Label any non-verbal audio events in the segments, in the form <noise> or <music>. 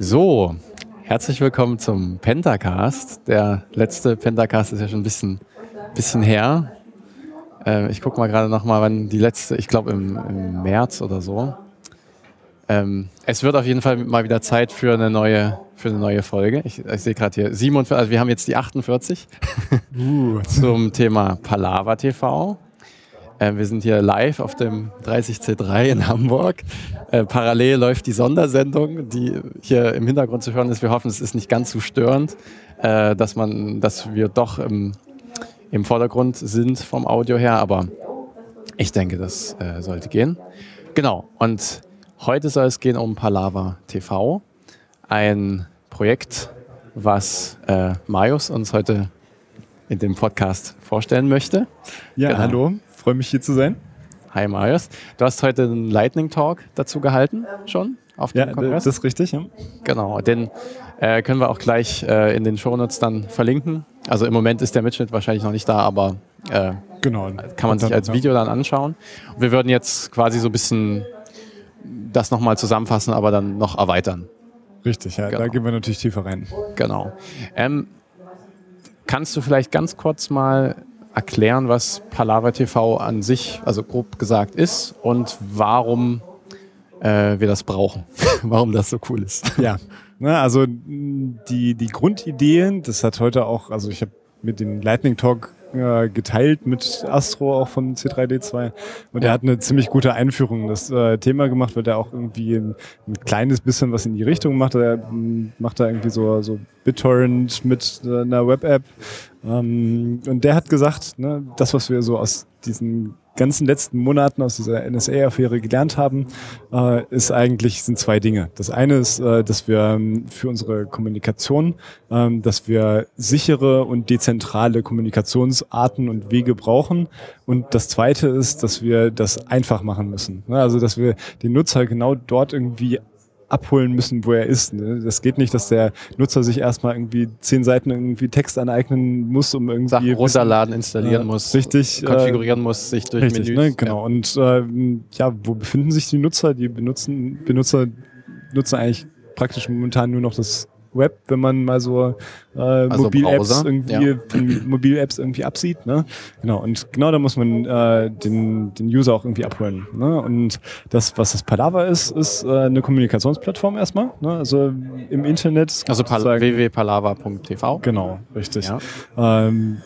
So, herzlich willkommen zum Pentacast. Der letzte Pentacast ist ja schon ein bisschen, bisschen her. Äh, ich gucke mal gerade nochmal, wann die letzte, ich glaube im, im, März oder so. Ähm, es wird auf jeden Fall mal wieder Zeit für eine neue, für eine neue Folge. Ich, ich sehe gerade hier 47, also wir haben jetzt die 48 uh. <laughs> zum Thema Palava TV. Äh, wir sind hier live auf dem 30C3 in Hamburg. Äh, parallel läuft die Sondersendung, die hier im Hintergrund zu hören ist. Wir hoffen, es ist nicht ganz so störend, äh, dass, man, dass wir doch im, im Vordergrund sind vom Audio her, aber ich denke, das sollte gehen. Genau, und heute soll es gehen um Palava TV, ein Projekt, was Marius uns heute in dem Podcast vorstellen möchte. Ja, genau. hallo freue mich hier zu sein. Hi Marius. Du hast heute einen Lightning Talk dazu gehalten schon auf dem ja, Kongress. Das ist richtig, ja. Genau, den äh, können wir auch gleich äh, in den Shownotes dann verlinken. Also im Moment ist der Mitschnitt wahrscheinlich noch nicht da, aber äh, genau. kann man sich als Video dann anschauen. Und wir würden jetzt quasi so ein bisschen das nochmal zusammenfassen, aber dann noch erweitern. Richtig, ja, genau. da gehen wir natürlich tiefer rein. Genau. Ähm, kannst du vielleicht ganz kurz mal erklären, was Palava TV an sich, also grob gesagt, ist und warum äh, wir das brauchen, <laughs> warum das so cool ist. <laughs> Ja, Na, also die, die Grundidee, das hat heute auch, also ich habe mit dem Lightning Talk äh, geteilt mit Astro auch von C3D2 und er hat eine ziemlich gute Einführung. In das äh, Thema gemacht, weil er auch irgendwie ein, ein, kleines bisschen was in die Richtung macht. Er macht da irgendwie so, so BitTorrent mit einer Web-App ähm, und der hat gesagt, ne, das, was wir so aus diesen ganzen letzten Monaten aus dieser NSA-Affäre gelernt haben, äh, ist eigentlich sind zwei Dinge. Das eine ist, äh, dass wir ähm, für unsere Kommunikation, ähm, dass wir sichere und dezentrale Kommunikationsarten und Wege brauchen. Und das zweite ist, dass wir das einfach machen müssen. Ne? Also dass wir den Nutzer genau dort irgendwie abholen müssen, wo er ist. Ne? Das geht nicht, dass der Nutzer sich erstmal irgendwie zehn Seiten irgendwie Text aneignen muss, um irgendwie Sachen runterladen, installieren äh, muss, richtig konfigurieren äh, muss, sich durch richtig, Menüs. Ne? Genau. Ja. Und äh, ja, wo befinden sich die Nutzer? Die benutzen Benutzer nutzen eigentlich praktisch momentan nur noch das Web, wenn man mal so äh, also Mobil-Apps irgendwie, ja. Mobil-Apps irgendwie absieht. Ne? Genau, und genau da muss man äh, den, den User auch irgendwie abholen. Ne? Und das, was das Palava ist, ist äh, eine Kommunikationsplattform erstmal. Ne? Also im Internet. Also www.palava.tv. Genau, richtig. Ja. Ähm,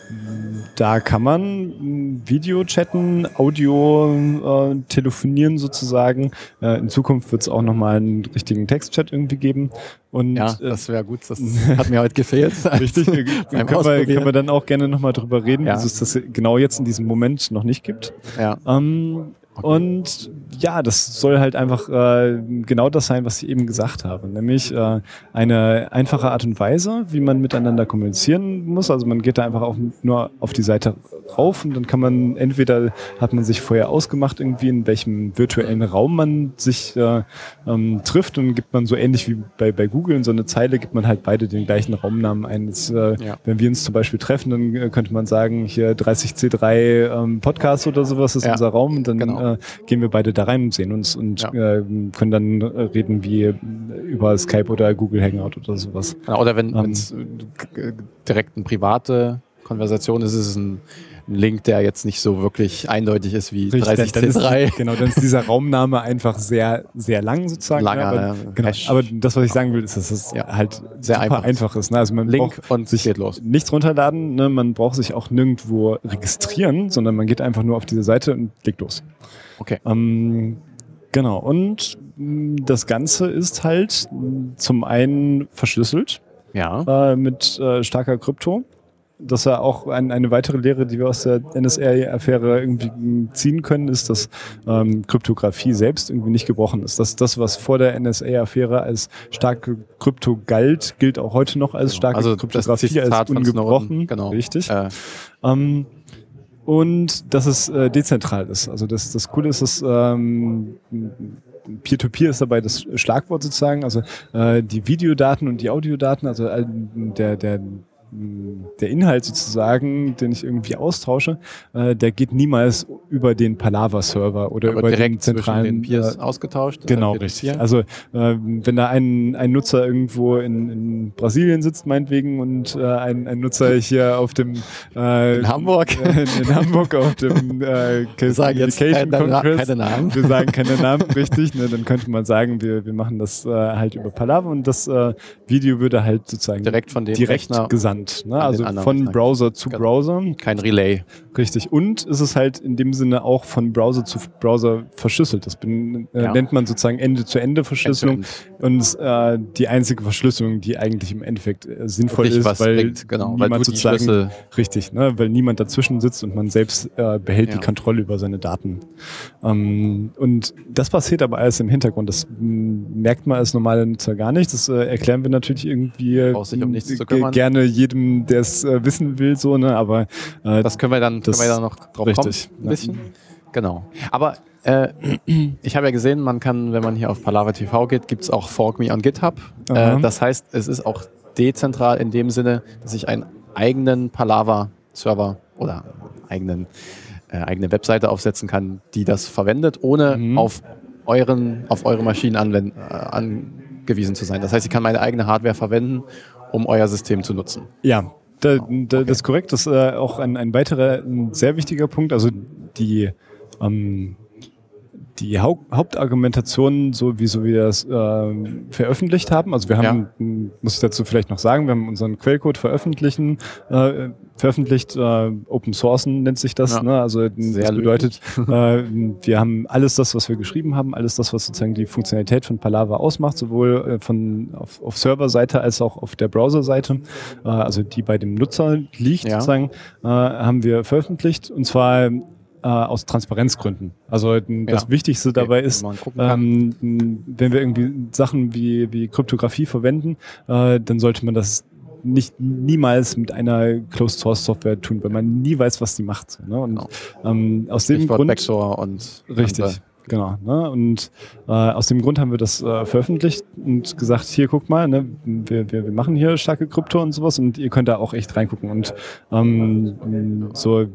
da kann man Video chatten, Audio äh, telefonieren sozusagen. Äh, in Zukunft wird es auch nochmal einen richtigen Textchat irgendwie geben. Und, ja, äh, das wäre gut. Das hat mir heute gefehlt. Richtig. <laughs> können, wir, können wir dann auch gerne nochmal drüber reden, ja. dass es das genau jetzt in diesem Moment noch nicht gibt. Ja. Ähm, Okay. Und ja, das soll halt einfach äh, genau das sein, was ich eben gesagt habe, nämlich äh, eine einfache Art und Weise, wie man miteinander kommunizieren muss. Also man geht da einfach auf, nur auf die Seite rauf und dann kann man entweder hat man sich vorher ausgemacht irgendwie in welchem virtuellen Raum man sich äh, ähm, trifft und gibt man so ähnlich wie bei, bei Google in so eine Zeile gibt man halt beide den gleichen Raumnamen ein. Das, äh, ja. Wenn wir uns zum Beispiel treffen, dann äh, könnte man sagen hier 30C3 ähm, Podcast oder sowas ist ja. unser Raum und dann genau äh, gehen wir beide da rein und sehen uns und ja. äh, können dann äh, reden wie über Skype oder Google Hangout oder sowas. Oder wenn ähm, es direkt eine private Konversation ist, ist es ein ein Link, der jetzt nicht so wirklich eindeutig ist wie 30C3. genau, dann ist dieser Raumname einfach sehr, sehr lang sozusagen. Langer, aber, ja, genau, aber das, was ich sagen will, ist, dass es ja, halt sehr einfach, einfach ist. Ne? Also man Link und sich geht los. Nichts runterladen, ne? man braucht sich auch nirgendwo registrieren, sondern man geht einfach nur auf diese Seite und legt los. Okay. Ähm, genau. Und das Ganze ist halt zum einen verschlüsselt. Ja. Äh, mit äh, starker Krypto. Das ist ja auch ein, eine weitere Lehre, die wir aus der NSA-Affäre irgendwie ziehen können, ist, dass ähm, Kryptographie selbst irgendwie nicht gebrochen ist. Dass das, was vor der NSA-Affäre als starke Krypto galt, gilt auch heute noch als genau. starke also Kryptographie, als ungebrochen. Genau. Richtig. Äh. Ähm, und dass es äh, dezentral ist. Also das, das Coole ist, dass ähm, Peer-to-Peer -Peer ist dabei das Schlagwort sozusagen. Also äh, die Videodaten und die Audiodaten, also der, der der Inhalt sozusagen, den ich irgendwie austausche, äh, der geht niemals über den Palava-Server oder Aber über direkt den zentralen den Peers äh, ausgetauscht. Genau, richtig. Also äh, wenn da ein, ein Nutzer irgendwo in, in Brasilien sitzt, meinetwegen, und äh, ein, ein Nutzer hier auf dem äh, In Hamburg. in, <laughs> in Hamburg auf dem äh, Wir sagen jetzt keine, Congress. keine Namen. Wir sagen keine Namen, richtig. Ne, dann könnte man sagen, wir, wir machen das äh, halt über Palaver und das äh, Video würde halt sozusagen Direkt von dem direkt Rechner gesandt. Ne? an den Also von. Browser zu Genau. Browser. Kein Relay. Richtig. Und es ist halt in dem Sinne auch von Browser zu Browser verschlüsselt. Das bin, äh, Ja. nennt man sozusagen Ende-zu-Ende-Verschlüsselung. End-to-End. Und äh, die einzige Verschlüsselung, die eigentlich im Endeffekt äh, sinnvoll Wirklich ist, weil bringt, genau, weil niemand die sozusagen richtig, ne, weil niemand dazwischen sitzt und man selbst äh, behält Ja. die Kontrolle über seine Daten. Ähm, und das passiert aber alles im Hintergrund. Das merkt man als normaler Nutzer gar nicht. Das äh, erklären wir natürlich irgendwie um nichts äh, zu kümmern. gerne jedem, der es äh, wissen will, so, ne, aber äh, Das können wir dann, Das- können wir dann noch drauf richtig, kommen. Ein ja. bisschen. Genau. Aber äh, <clears throat> ich habe ja gesehen, man kann, wenn man hier auf Palava TV geht, gibt es auch Fork Me on GitHub. Äh, das heißt, es ist auch dezentral in dem Sinne, dass ich einen eigenen Palava-Server oder eigenen, äh, eigene Webseite aufsetzen kann, die das verwendet, ohne Mhm. auf euren, auf eure Maschinen anwenden, äh, angewiesen zu sein. Das heißt, ich kann meine eigene Hardware verwenden, um euer System zu nutzen. Ja, da, da, das ist korrekt. Das ist äh, auch ein, ein weiterer ein sehr wichtiger Punkt. Also die, ähm, die Hau Hauptargumentation, so wie so wir das ähm, veröffentlicht haben. Also wir haben, m, muss ich dazu vielleicht noch sagen, wir haben unseren Quellcode veröffentlichen, äh, veröffentlicht, äh, Open Sourcen nennt sich das. Ja. Ne? Also Sehr das bedeutet, äh, wir haben alles das, was wir geschrieben haben, alles das, was sozusagen die Funktionalität von Palava ausmacht, sowohl äh, von auf, auf Serverseite als auch auf der Browserseite, äh, also die bei dem Nutzer liegt, Ja. sozusagen, äh, haben wir veröffentlicht und zwar äh, aus Transparenzgründen. Also das Ja. Wichtigste dabei Okay, ist, gucken kann. ähm, wenn wir irgendwie Sachen wie, wie Kryptographie verwenden, äh, dann sollte man das nicht niemals mit einer Closed Source Software tun, weil man nie weiß, was die macht. Ne? Und Genau. ähm, aus dem Stichwort Grund Backdoor und Richtig, andere. genau. Ne? Und äh, aus dem Grund haben wir das äh, veröffentlicht und gesagt, hier guck mal, ne, wir, wir, wir machen hier starke Krypto und sowas und ihr könnt da auch echt reingucken. Und ähm, so,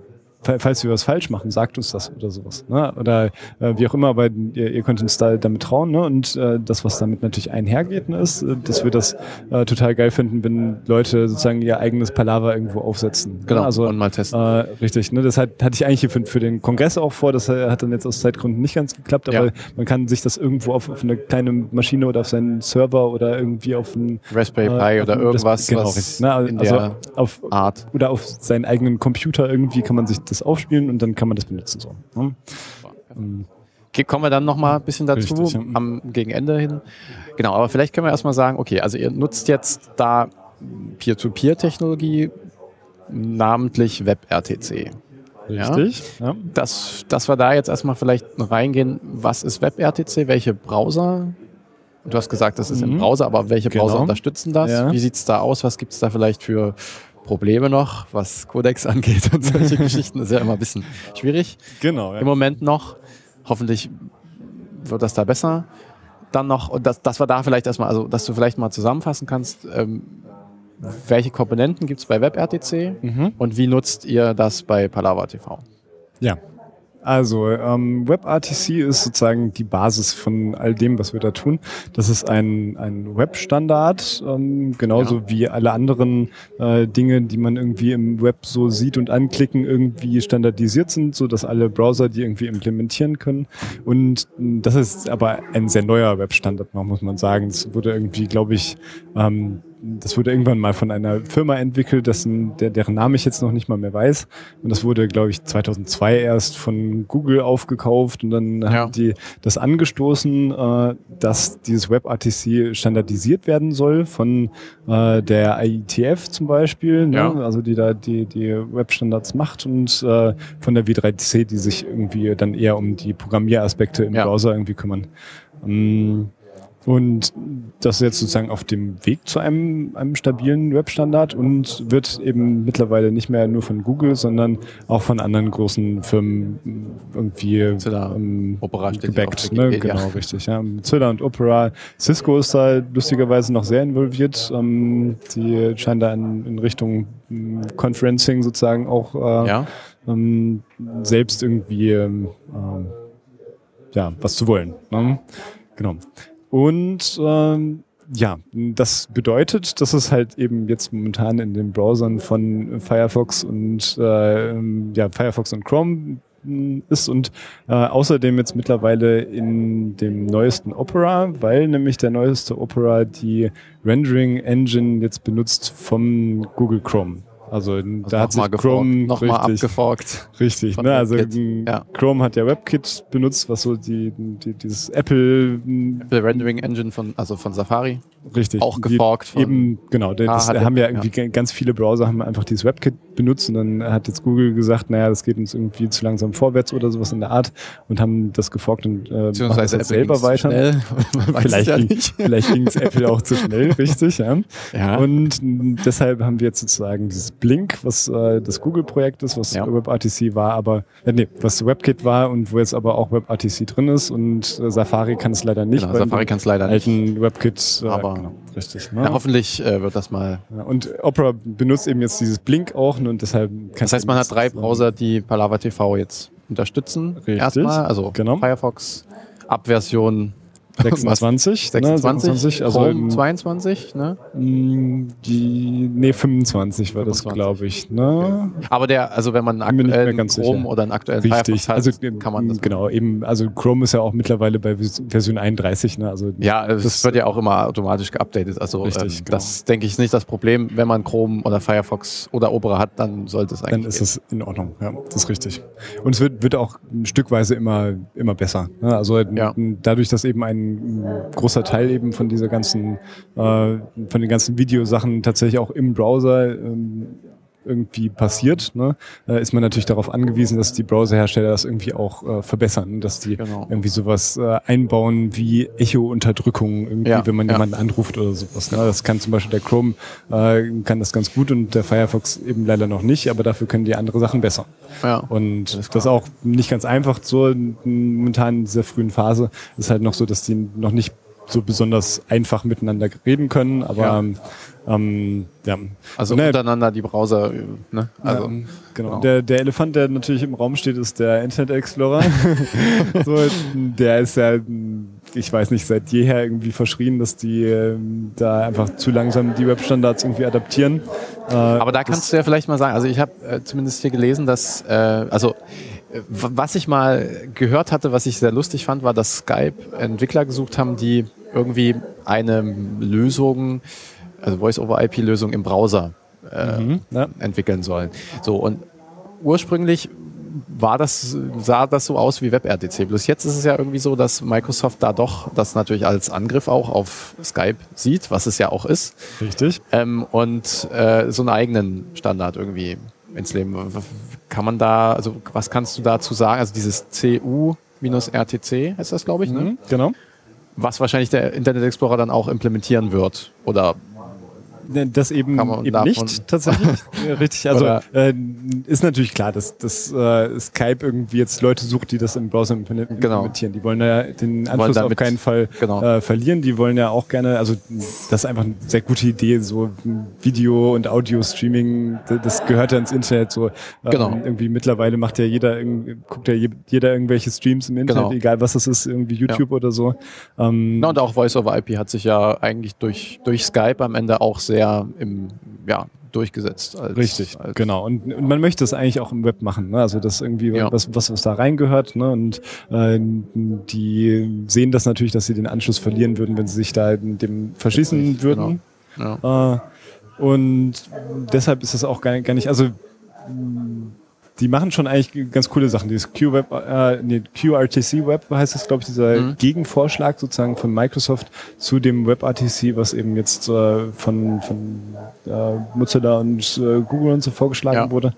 falls wir was falsch machen, sagt uns das oder sowas. Ne? Oder äh, wie auch immer, aber ihr, ihr könnt uns da damit trauen. Ne? Und äh, das, was damit natürlich einhergeht, ne, ist, äh, dass wir das äh, total geil finden, wenn Leute sozusagen ihr eigenes Palaver irgendwo aufsetzen. Genau, Ne? Also und mal testen. äh, richtig, ne? das hat, hatte ich eigentlich hier für, für den Kongress auch vor, das hat dann jetzt aus Zeitgründen nicht ganz geklappt, aber Ja. man kann sich das irgendwo auf, auf eine kleine Maschine oder auf seinen Server oder irgendwie auf einen Raspberry äh, Pi oder irgendwas, genau, was ne? in also der auf, Art. oder auf seinen eigenen Computer irgendwie kann man sich das aufspielen und dann kann man das benutzen. So. Ne? Okay, kommen wir dann noch mal ein bisschen dazu, Richtig, ja. am gegen Ende hin. Genau, aber vielleicht können wir erstmal sagen, okay, also ihr nutzt jetzt da Peer-to-Peer-Technologie, namentlich WebRTC. Richtig. Ja. Dass, dass wir da jetzt erstmal vielleicht reingehen, was ist WebRTC, welche Browser? Du hast gesagt, das ist im Mhm. Browser, aber welche Genau. Browser unterstützen das? Ja. Wie sieht es da aus? Was gibt es da vielleicht für Probleme noch, was Codex <laughs> angeht und solche <laughs> Geschichten? Das ist ja immer ein bisschen schwierig Genau. im Moment noch. Hoffentlich wird das da besser. Dann noch, und dass, dass wir da vielleicht erstmal, also dass du vielleicht mal zusammenfassen kannst, ähm, welche Komponenten gibt es bei WebRTC Mhm. und wie nutzt ihr das bei Palava TV? Ja. Also ähm, WebRTC ist sozusagen die Basis von all dem, was wir da tun. Das ist ein, ein Web-Standard, ähm, genauso Ja. wie alle anderen äh, Dinge, die man irgendwie im Web so sieht und anklicken, irgendwie standardisiert sind, so dass alle Browser die irgendwie implementieren können. Und das ist aber ein sehr neuer Web-Standard, noch, muss man sagen. Es wurde irgendwie, glaube ich, ähm, das wurde irgendwann mal von einer Firma entwickelt, dessen, der, deren Name ich jetzt noch nicht mal mehr weiß. Und das wurde, glaube ich, 2002 erst von Google aufgekauft und dann Ja. haben die das angestoßen, äh, dass dieses WebRTC standardisiert werden soll von äh, der IETF zum Beispiel, ne? Ja. also die da die, die Webstandards macht und äh, von der W3C, die sich irgendwie dann eher um die Programmieraspekte im Ja. Browser irgendwie kümmern. Ähm, und das ist jetzt sozusagen auf dem Weg zu einem, einem stabilen Webstandard und wird eben mittlerweile nicht mehr nur von Google, sondern auch von anderen großen Firmen irgendwie ähm, Opera gebackt. Ne? Genau, richtig. Ja. Mozilla und Opera. Cisco ist da lustigerweise noch sehr involviert. Ähm, die scheinen da in, in Richtung ähm, Conferencing sozusagen auch äh, ja. ähm, selbst irgendwie ähm, ja, was zu wollen. Ne? Genau. Und ähm, ja, das bedeutet, dass es halt eben jetzt momentan in den Browsern von Firefox und äh, ja, Firefox und Chrome hm, ist und äh, außerdem jetzt mittlerweile in dem neuesten Opera, weil nämlich der neueste Opera die Rendering Engine jetzt benutzt vom Google Chrome. Also, also da hat sich Chrome nochmal abgeforkt. Richtig, ne? Also ja. Chrome hat ja WebKit benutzt, was so die, die dieses Apple, Apple Rendering Engine von also von Safari. Richtig. Auch geforkt von eben genau. Das haben ja irgendwie ja. ganz viele Browser haben einfach dieses WebKit benutzt und dann hat jetzt Google gesagt, naja, das geht uns irgendwie zu langsam vorwärts oder sowas in der Art und haben das geforkt und äh, machen das Apple selber weiter. vielleicht, <laughs> ja ging, vielleicht ging es Apple auch zu schnell, richtig, ja. ja. Und deshalb haben wir jetzt sozusagen dieses Blink, was äh, das Google-Projekt ist, was ja. WebRTC war, aber äh, nee, was WebKit war und wo jetzt aber auch WebRTC drin ist und äh, Safari kann es leider nicht. Genau, Safari kann es leider alten nicht. WebKit, äh, aber genau, richtig. Ne? Ja, hoffentlich äh, wird das mal. Ja, und Opera benutzt eben jetzt dieses Blink auch und deshalb. Das heißt, man hat drei Browser, die Palava TV jetzt unterstützen. Richtig. Erstmal, also genau. Firefox, Abversion 26, 26, ne, 26 also Chrome 22, ne? Mm, die, nee, 25 war 25. das, glaube ich. Ne? Okay. Aber der, also wenn man einen aktuellen Chrome sicher. oder einen aktuellen Richtig. Firefox hat, also, kann man das Genau, eben, also Chrome ist ja auch mittlerweile bei Version 31, ne? Also ja, es wird ja auch immer automatisch geupdatet. Also richtig, ähm, genau. das denke ich ist nicht das Problem. Wenn man Chrome oder Firefox oder Opera hat, dann sollte es eigentlich. Dann ist es in Ordnung, ja, das ist richtig. Und es wird, wird auch stückweise immer, immer besser. Ne? Also ja. dadurch, dass eben ein großer Teil eben von dieser ganzen, äh, von den ganzen Videosachen tatsächlich auch im Browser ähm, irgendwie passiert, ne, äh, ist man natürlich darauf angewiesen, dass die Browserhersteller das irgendwie auch äh, verbessern, dass die genau. irgendwie sowas äh, einbauen wie Echo-Unterdrückung, irgendwie, ja, wenn man ja. jemanden anruft oder sowas. Ne? Das kann zum Beispiel der Chrome äh, kann das ganz gut und der Firefox eben leider noch nicht, aber dafür können die andere Sachen besser. Ja, und das, das ist auch nicht ganz einfach so momentan in dieser frühen Phase ist halt noch so, dass die noch nicht so besonders einfach miteinander reden können, aber ja. Ähm, ja. Also ne, untereinander die Browser. Ne? Also, ja, genau. genau. Der, der Elefant, der natürlich im Raum steht, ist der Internet Explorer. <laughs> so, der ist ja, ich weiß nicht, seit jeher irgendwie verschrien, dass die äh, da einfach zu langsam die Webstandards irgendwie adaptieren. Äh, Aber da kannst du ja vielleicht mal sagen, also ich habe äh, zumindest hier gelesen, dass, äh, also was ich mal gehört hatte, was ich sehr lustig fand, war, dass Skype Entwickler gesucht haben, die irgendwie eine Lösung also Voice-over-IP-Lösung im Browser äh, mhm, ja. entwickeln sollen. So und ursprünglich war das, sah das so aus wie WebRTC. Bloß jetzt ist es ja irgendwie so, dass Microsoft da doch das natürlich als Angriff auch auf Skype sieht, was es ja auch ist. Richtig. Ähm, und äh, so einen eigenen Standard irgendwie ins Leben. Kann man da, also was kannst du dazu sagen? Also dieses CU-RTC heißt das, glaube ich, ne? Mhm, genau. Was wahrscheinlich der Internet Explorer dann auch implementieren wird oder das eben, eben nicht tatsächlich. <laughs> Richtig, also äh, ist natürlich klar, dass, dass äh, Skype irgendwie jetzt Leute sucht, die das im Browser genau. implementieren. Genau. Die wollen ja den Anschluss auf keinen Fall genau. äh, verlieren. Die wollen ja auch gerne, also das ist einfach eine sehr gute Idee, so Video- und Audio-Streaming, das gehört ja ins Internet so. Ähm, genau. Irgendwie mittlerweile macht ja jeder, guckt ja jeder irgendwelche Streams im Internet, genau. egal was das ist, irgendwie YouTube ja. oder so. Ähm, Na, und auch Voice-over-IP hat sich ja eigentlich durch, durch Skype am Ende auch sehr sehr im, ja, durchgesetzt. Als, Richtig, als genau. Und, und, man möchte es eigentlich auch im Web machen. Ne? Also das irgendwie, ja. was, was, was da reingehört. Ne? Und äh, die sehen das natürlich, dass sie den Anschluss verlieren würden, wenn sie sich da dem verschießen Richtig, würden. Genau. Ja. Äh, und deshalb ist das auch gar, gar nicht, also die machen schon eigentlich ganz coole Sachen. Dieses Q-Web, äh, nee, QRTC Web heißt es, glaube ich, dieser mhm. Gegenvorschlag sozusagen von Microsoft zu dem WebRTC, was eben jetzt äh, von, von äh, Mozilla und äh, Google und so vorgeschlagen ja. wurde.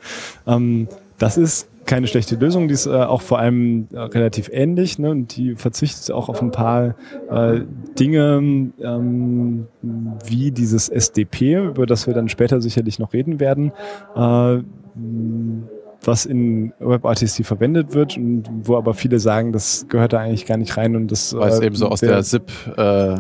Ähm, das ist keine schlechte Lösung, die ist äh, auch vor allem äh, relativ ähnlich ne? und die verzichtet auch auf ein paar äh, Dinge ähm, wie dieses SDP, über das wir dann später sicherlich noch reden werden. Äh, was in WebRTC verwendet wird und wo aber viele sagen, das gehört da eigentlich gar nicht rein und das Weil es äh, eben so aus der, der SIP äh,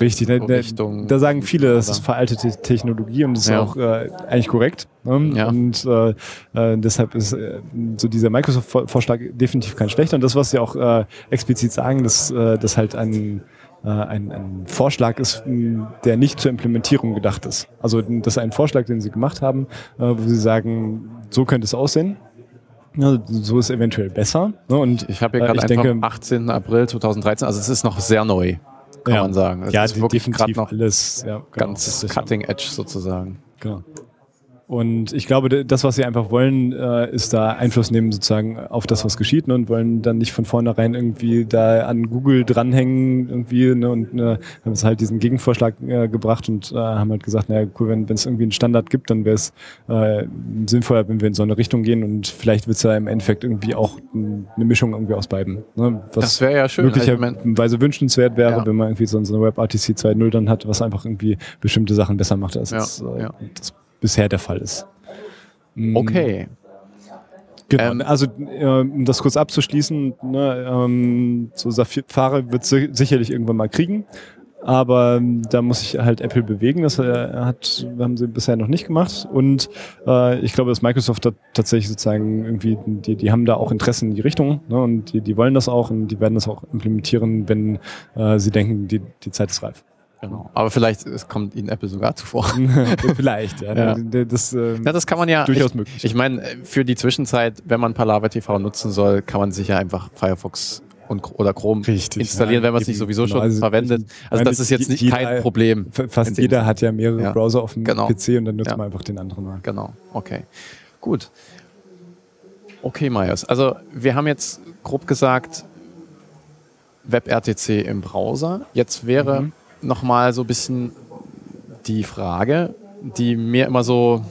richtig ne, Richtung da sagen viele, das ist veraltete Technologie und das ja. ist auch äh, eigentlich korrekt ne? ja. und äh, äh, deshalb ist äh, so dieser Microsoft-Vorschlag definitiv kein schlechter und das was sie auch äh, explizit sagen, dass äh, das halt ein äh, ein, ein Vorschlag ist, der nicht zur Implementierung gedacht ist. Also das ist ein Vorschlag, den Sie gemacht haben, äh, wo Sie sagen, so könnte es aussehen. Ja, so ist eventuell besser. Ne? Und ich habe hier gerade äh, einfach 18. April 2013, also es ist noch sehr neu, kann ja. man sagen. Es ja, ist wirklich gerade noch alles ja, genau, ganz cutting edge sozusagen. Genau. Und ich glaube, das, was sie einfach wollen, äh, ist da Einfluss nehmen sozusagen auf das, was geschieht ne, und wollen dann nicht von vornherein irgendwie da an Google dranhängen irgendwie ne, und äh, haben es halt diesen Gegenvorschlag äh, gebracht und äh, haben halt gesagt, naja, cool, wenn es irgendwie einen Standard gibt, dann wäre es äh, sinnvoller, wenn wir in so eine Richtung gehen und vielleicht wird es ja im Endeffekt irgendwie auch eine Mischung irgendwie aus beiden. Ne, was das wäre ja schön. Möglicherweise wünschenswert wäre, ja. wenn man irgendwie so, so eine WebRTC 2.0 dann hat, was einfach irgendwie bestimmte Sachen besser macht als ja, das, ja. das bisher der Fall ist. Mm. Okay. Genau, ähm, also äh, um das kurz abzuschließen, ne, ähm, so Safari wird si sicherlich irgendwann mal kriegen, aber ähm, da muss sich halt Apple bewegen. Das äh, hat, haben sie bisher noch nicht gemacht. Und äh, ich glaube, dass Microsoft da tatsächlich sozusagen irgendwie, die, die haben da auch Interessen in die Richtung ne, und die, die wollen das auch und die werden das auch implementieren, wenn äh, sie denken, die, die Zeit ist reif. Genau. Aber vielleicht es kommt Ihnen Apple sogar zuvor. <laughs> vielleicht, ja. ja. Das, ähm, ja, das kann man ja durchaus ich, möglich. Ich meine, für die Zwischenzeit, wenn man Palava TV nutzen soll, kann man sich ja einfach Firefox und, oder Chrome Richtig, installieren, ja, wenn man es nicht sowieso genau, schon also verwendet. Also das ist jetzt nicht jeder, kein Problem. Fast jeder hat ja mehrere ja. Browser auf dem genau. PC und dann nutzt man einfach den anderen mal. Genau, okay. Gut. Okay, Myers. Also wir haben jetzt grob gesagt, WebRTC im Browser. Jetzt wäre mhm nochmal so ein bisschen die Frage, die mir immer so,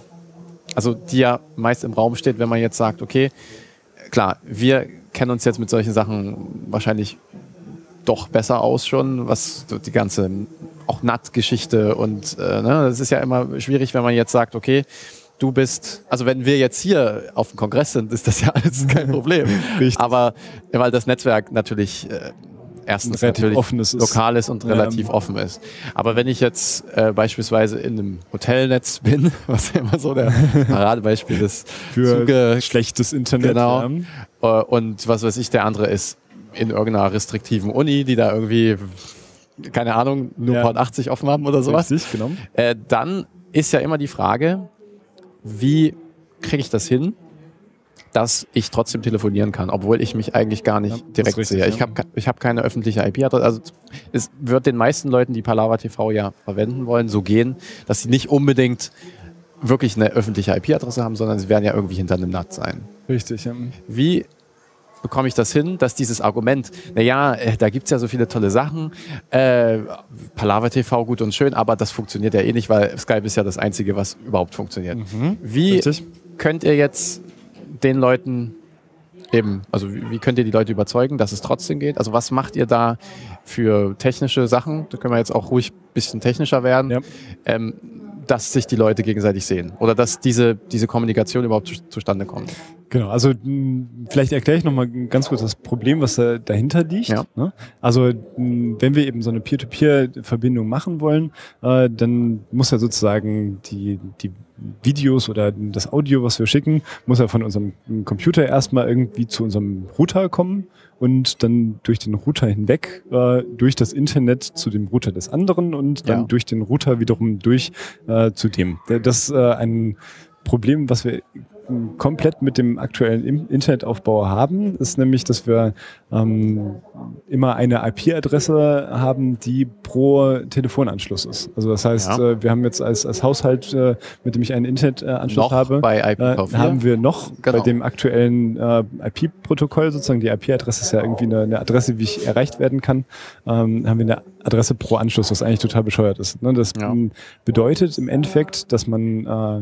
also die ja meist im Raum steht, wenn man jetzt sagt, okay, klar, wir kennen uns jetzt mit solchen Sachen wahrscheinlich doch besser aus schon, was die ganze auch NAT-Geschichte und äh, ne, das ist ja immer schwierig, wenn man jetzt sagt, okay, du bist, also wenn wir jetzt hier auf dem Kongress sind, ist das ja alles kein <laughs> Problem. Aber weil das Netzwerk natürlich äh, erstens relativ offenes lokal ist und relativ ja. offen ist. Aber wenn ich jetzt äh, beispielsweise in einem Hotelnetz <laughs> bin, was ja immer so der Paradebeispiel ist, für Zuge, schlechtes Internet. Genau. Äh, und was weiß ich, der andere ist in irgendeiner restriktiven Uni, die da irgendwie, keine Ahnung, nur ja. Port 80 offen haben oder sowas. Richtig, genau. Äh, dann ist ja immer die Frage, wie kriege ich das hin, dass ich trotzdem telefonieren kann, obwohl ich mich eigentlich gar nicht ja, direkt richtig, sehe. Ich habe ich hab keine öffentliche IP-Adresse. Also es wird den meisten Leuten, die Palava TV ja verwenden wollen, so gehen, dass sie nicht unbedingt wirklich eine öffentliche IP-Adresse haben, sondern sie werden ja irgendwie hinter einem NAT sein. Richtig. Ja. Wie bekomme ich das hin, dass dieses Argument, naja, äh, da gibt es ja so viele tolle Sachen, äh, Palava TV gut und schön, aber das funktioniert ja eh nicht, weil Skype ist ja das Einzige, was überhaupt funktioniert. Mhm. Wie Richtig. könnt ihr jetzt den Leuten eben, also wie, wie, könnt ihr die Leute überzeugen, dass es trotzdem geht? Also was macht ihr da für technische Sachen? Da können wir jetzt auch ruhig ein bisschen technischer werden. Ja. Ähm, dass sich die Leute gegenseitig sehen oder dass diese, diese Kommunikation überhaupt zu, zustande kommt. Genau, also vielleicht erkläre ich nochmal ganz kurz das Problem, was da dahinter liegt. Ja. Ne? Also wenn wir eben so eine Peer-to-Peer-Verbindung machen wollen, äh, dann muss ja sozusagen die, die Videos oder das Audio, was wir schicken, muss ja von unserem Computer erstmal irgendwie zu unserem Router kommen und dann durch den Router hinweg, äh, durch das Internet zu dem Router des anderen und dann ja. durch den Router wiederum durch äh, zu dem. Das ist äh, ein Problem, was wir komplett mit dem aktuellen Internetaufbau haben, ist nämlich, dass wir ähm, immer eine IP-Adresse haben, die pro Telefonanschluss ist. Also das heißt, ja. äh, wir haben jetzt als, als Haushalt, äh, mit dem ich einen Internetanschluss habe, äh, haben wir noch genau. bei dem aktuellen äh, IP-Protokoll sozusagen, die IP-Adresse ist ja irgendwie eine, eine, Adresse, wie ich erreicht werden kann, ähm, haben wir eine Adresse pro Anschluss, was eigentlich total bescheuert ist. Ne? Das ja. bedeutet im Endeffekt, dass man äh,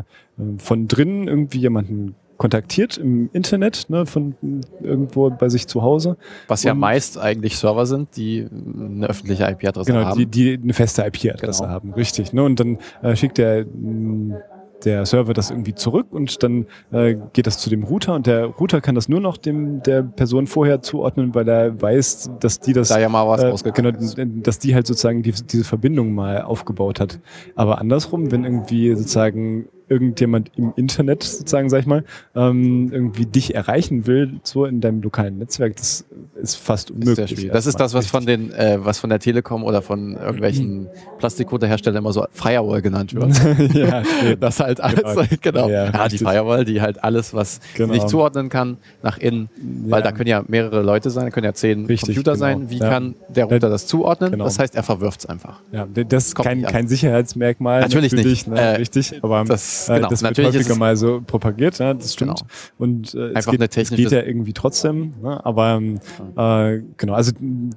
von drinnen irgendwie jemanden kontaktiert im Internet, ne, von irgendwo bei sich zu Hause. Was ja Und- meist eigentlich Server sind, die eine öffentliche IP-Adresse Genau, haben. die, die eine feste IP-Adresse Genau. haben, richtig. Ne? Und dann äh, schickt der, mh, der Server das irgendwie zurück und dann äh, geht das zu dem Router und der Router kann das nur noch dem der Person vorher zuordnen, weil er weiß, dass die das da ja mal was äh, genau, ist. dass die halt sozusagen die, diese Verbindung mal aufgebaut hat. Aber andersrum, wenn irgendwie sozusagen irgendjemand im Internet sozusagen, sag ich mal, ähm, irgendwie dich erreichen will, so in deinem lokalen Netzwerk, das ist fast unmöglich. Ist. Das ist das, was von den, äh, was von der Telekom oder von <clears throat> irgendwelchen Plastikkoteherstellern immer so Firewall genannt wird. <laughs> ja, <laughs> Das halt alles, Genau. genau. Ja, Ja, die. Firewall, die halt alles, was Genau. nicht zuordnen kann, nach innen, weil Ja. da können ja mehrere Leute sein, da können ja zehn Richtig, Computer genau. sein. Wie kann der Router das zuordnen? Genau. Das heißt, er verwirft es einfach. Ja, das ist Kommt kein, kein Sicherheitsmerkmal. Natürlich nicht. Ne? Äh, richtig, aber das- äh, genau. das wird häufiger mal so propagiert, ja, das stimmt. Genau. Und äh, es, geht, es geht ja irgendwie trotzdem. Ne? Aber ähm, äh, genau, also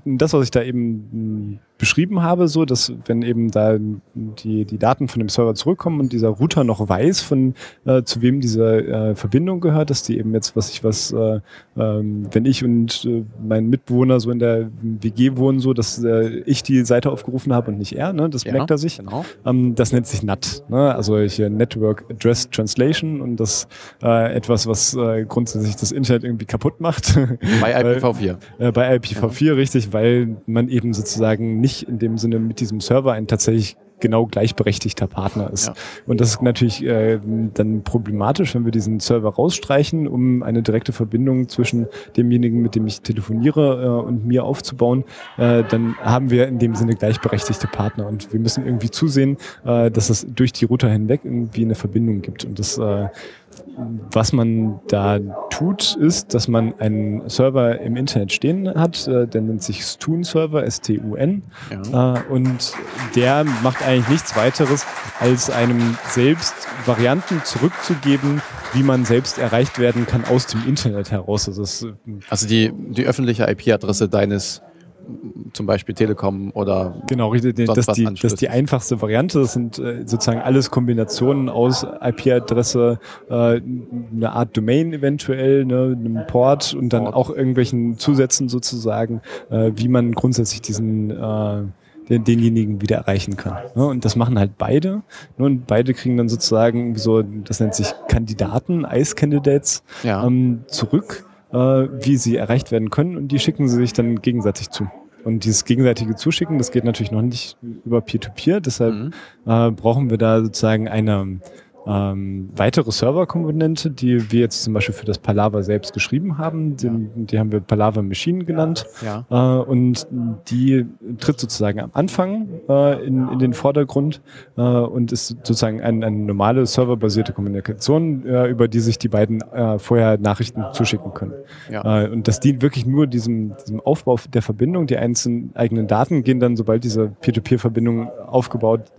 das, was ich da eben beschrieben habe, so, dass wenn eben da die, die Daten von dem Server zurückkommen und dieser Router noch weiß, von äh, zu wem diese äh, Verbindung gehört, dass die eben jetzt, was ich was, äh, ähm, wenn ich und äh, mein Mitbewohner so in der WG wohnen, so, dass äh, ich die Seite aufgerufen habe und nicht er, ne? Das Ja, merkt er sich. Genau. Ähm, das nennt sich NAT, ne? also hier Network Address Translation und das äh, etwas, was grundsätzlich das Internet irgendwie kaputt macht. Bei <laughs> Weil- IPv4. äh, bei IPv4 richtig, weil man eben sozusagen nicht in dem Sinne mit diesem Server ein tatsächlich genau gleichberechtigter Partner ist. Ja. Und das ist natürlich äh, dann problematisch, wenn wir diesen Server rausstreichen, um eine direkte Verbindung zwischen demjenigen, mit dem ich telefoniere äh, und mir aufzubauen. Äh, dann haben wir in dem Sinne gleichberechtigte Partner und wir müssen irgendwie zusehen, äh, dass es durch die Router hinweg irgendwie eine Verbindung gibt. Und das äh, was man da tut, ist, dass man einen Server im Internet stehen hat, äh, der nennt sich Stun-Server, S-T-U-N, Ja. äh, und der macht eigentlich nichts weiteres, als einem selbst Varianten zurückzugeben, wie man selbst erreicht werden kann aus dem Internet heraus. Also äh, Also die, die öffentliche IP-Adresse deines zum Beispiel Telekom oder Genau, richtig. Das die, das ist die einfachste Variante. Das sind äh, sozusagen alles Kombinationen aus IP-Adresse, äh, eine Art Domain eventuell, ne, einem Port und dann Port. auch irgendwelchen Zusätzen sozusagen, äh, wie man grundsätzlich diesen äh, den, denjenigen wieder erreichen kann. Ne? Und das machen halt beide. Ne? Und beide kriegen dann sozusagen so, das nennt sich Kandidaten, Ice Candidates, ja. ähm, zurück, äh, wie sie erreicht werden können und die schicken sie sich dann gegenseitig zu. Und dieses gegenseitige Zuschicken, das geht natürlich noch nicht über Peer-to-Peer, deshalb Mhm. äh, brauchen wir da sozusagen eine ähm, weitere Serverkomponente, die wir jetzt zum Beispiel für das Palaver selbst geschrieben haben. Die, die haben wir Palaver Machine genannt. ja. Äh, und die tritt sozusagen am Anfang äh, in, in den Vordergrund äh, und ist sozusagen ein, eine normale serverbasierte Kommunikation, äh, über die sich die beiden äh, vorher Nachrichten zuschicken können. Ja. Äh, und das dient wirklich nur diesem, diesem Aufbau der Verbindung. Die einzelnen eigenen Daten gehen dann, sobald diese Peer-to-Peer-Verbindung aufgebaut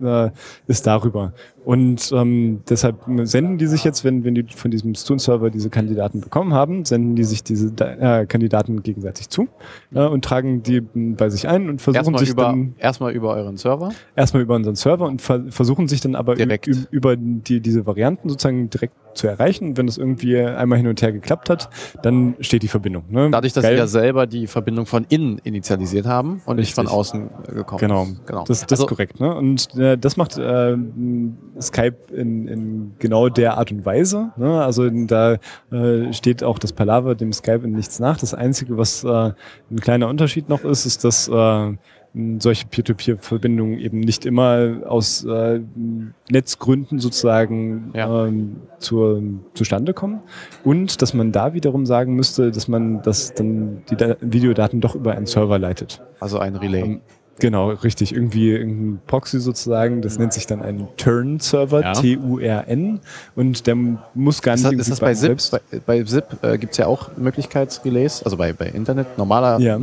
ist, darüber. Und ähm, deshalb senden die sich jetzt, wenn, wenn die von diesem Stone-Server diese Kandidaten bekommen haben, senden die sich diese äh, Kandidaten gegenseitig zu äh, und tragen die bei sich ein und versuchen Erstmal sich über, dann erstmal über euren Server. erstmal über unseren Server und ver versuchen sich dann aber Direkt. über die, diese Varianten sozusagen direkt zu erreichen. Wenn es irgendwie einmal hin und her geklappt hat, dann steht die Verbindung. Ne? Dadurch, dass Geil. wir ja selber die Verbindung von innen initialisiert haben und nicht von Richtig. außen äh, gekommen Genau, ist. Genau. das, das also, ist korrekt. Ne? Und äh, das macht äh, Skype in, in genau der Art und Weise. Ne? Also da äh, steht auch das Palaver dem Skype in nichts nach. Das Einzige, was äh, ein kleiner Unterschied noch ist, ist, dass äh, solche Peer-to-Peer-Verbindungen eben nicht immer aus äh, Netzgründen sozusagen Ja. ähm, zur, zustande kommen und dass man da wiederum sagen müsste, dass man das dann die da Videodaten doch über einen Server leitet. also ein Relay. Ähm, Genau, richtig. Irgendwie irgendein Proxy sozusagen. Das nennt sich dann ein Turn-Server, Ja. T-U-R-N. Und der muss gar ist nicht das, ist das bei selbst- Bei, bei SIP äh, gibt es ja auch Möglichkeitsrelays, also bei, bei Internet, normaler Ja.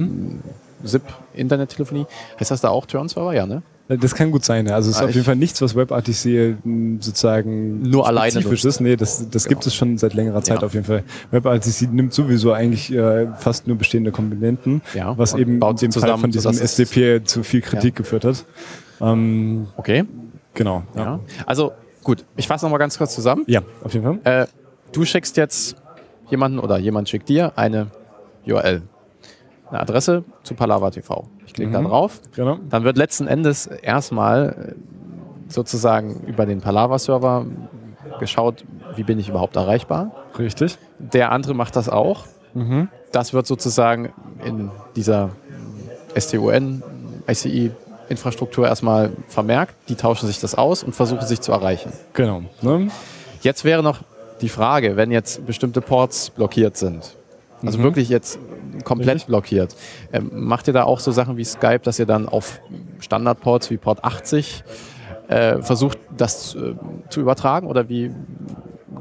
SIP-Internettelefonie. Heißt das da auch Turn-Server? Ja, ne? Das kann gut sein. ja. Also es ist Ah, auf jeden Fall nichts, was WebRTC m, sozusagen Nur alleine ist. Nee, das, das gibt Genau. es schon seit längerer Zeit Ja. auf jeden Fall. WebRTC nimmt sowieso eigentlich äh, fast nur bestehende Komponenten, Ja, was und eben baut sie dem Fall zusammen, von diesem SDP zu viel Kritik geführt hat. Ähm, Okay. genau. Ja. Also gut, ich fasse nochmal ganz kurz zusammen. ja, auf jeden Fall. Äh, du schickst jetzt jemanden oder jemand schickt dir eine URL, eine Adresse zu Palava TV. Ich klicke da Mhm. drauf. Genau. Dann wird letzten Endes erstmal äh, sozusagen über den Palava-Server geschaut, wie bin ich überhaupt erreichbar. Richtig. Der andere macht das auch. Mhm. Das wird sozusagen in dieser STUN, ICI-Infrastruktur erstmal vermerkt. Die tauschen sich das aus und versuchen sich zu erreichen. Genau. Ne? Jetzt wäre noch die Frage, wenn jetzt bestimmte Ports blockiert sind, also Mhm. wirklich jetzt komplett Richtig. blockiert, ähm, macht ihr da auch so Sachen wie Skype, dass ihr dann auf Standardports wie Port 80 äh, versucht, das äh, zu übertragen oder wie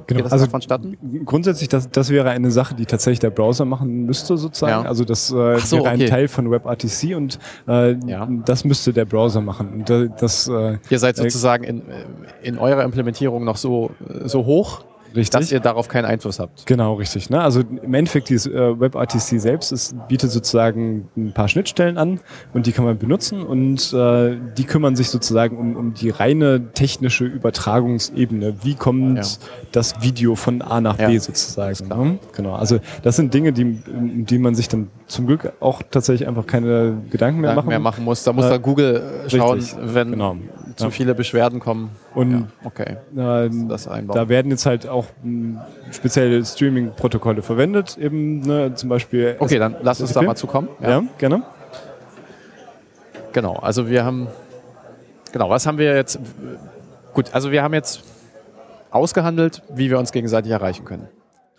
geht das Also vonstatten? grundsätzlich, das, das wäre eine Sache, die tatsächlich der Browser machen müsste, sozusagen. Ja. Also das äh, so, wäre ein okay. Teil von WebRTC und äh, Ja. das müsste der Browser machen. Und da- das äh, Ihr seid äh, sozusagen in, äh, in eurer Implementierung noch so, äh, so hoch, richtig. dass ihr darauf keinen Einfluss habt. Genau, richtig. Ne? Also im Endeffekt, dieses äh, WebRTC selbst ist, bietet sozusagen ein paar Schnittstellen an und die kann man benutzen und äh, die kümmern sich sozusagen um, um die reine technische Übertragungsebene. Wie kommt Ja. das Video von A nach B Ja, sozusagen? klar. Ne? Genau. Also das sind Dinge, die, um die man sich dann zum Glück auch tatsächlich einfach keine Gedanken mehr Mehr machen. mehr machen muss. Da muss Äh, da Google äh, schauen, richtig, wenn genau. zu Ja. viele Beschwerden kommen. Und ja, okay. äh, Das einbauen. Da werden jetzt halt auch mh, spezielle Streaming-Protokolle verwendet, eben ne, zum Beispiel. Okay, dann lass uns da mal zukommen. Ja, gerne. Genau, also wir haben, genau, was haben wir jetzt? Gut, also wir haben jetzt ausgehandelt, wie wir uns gegenseitig erreichen können.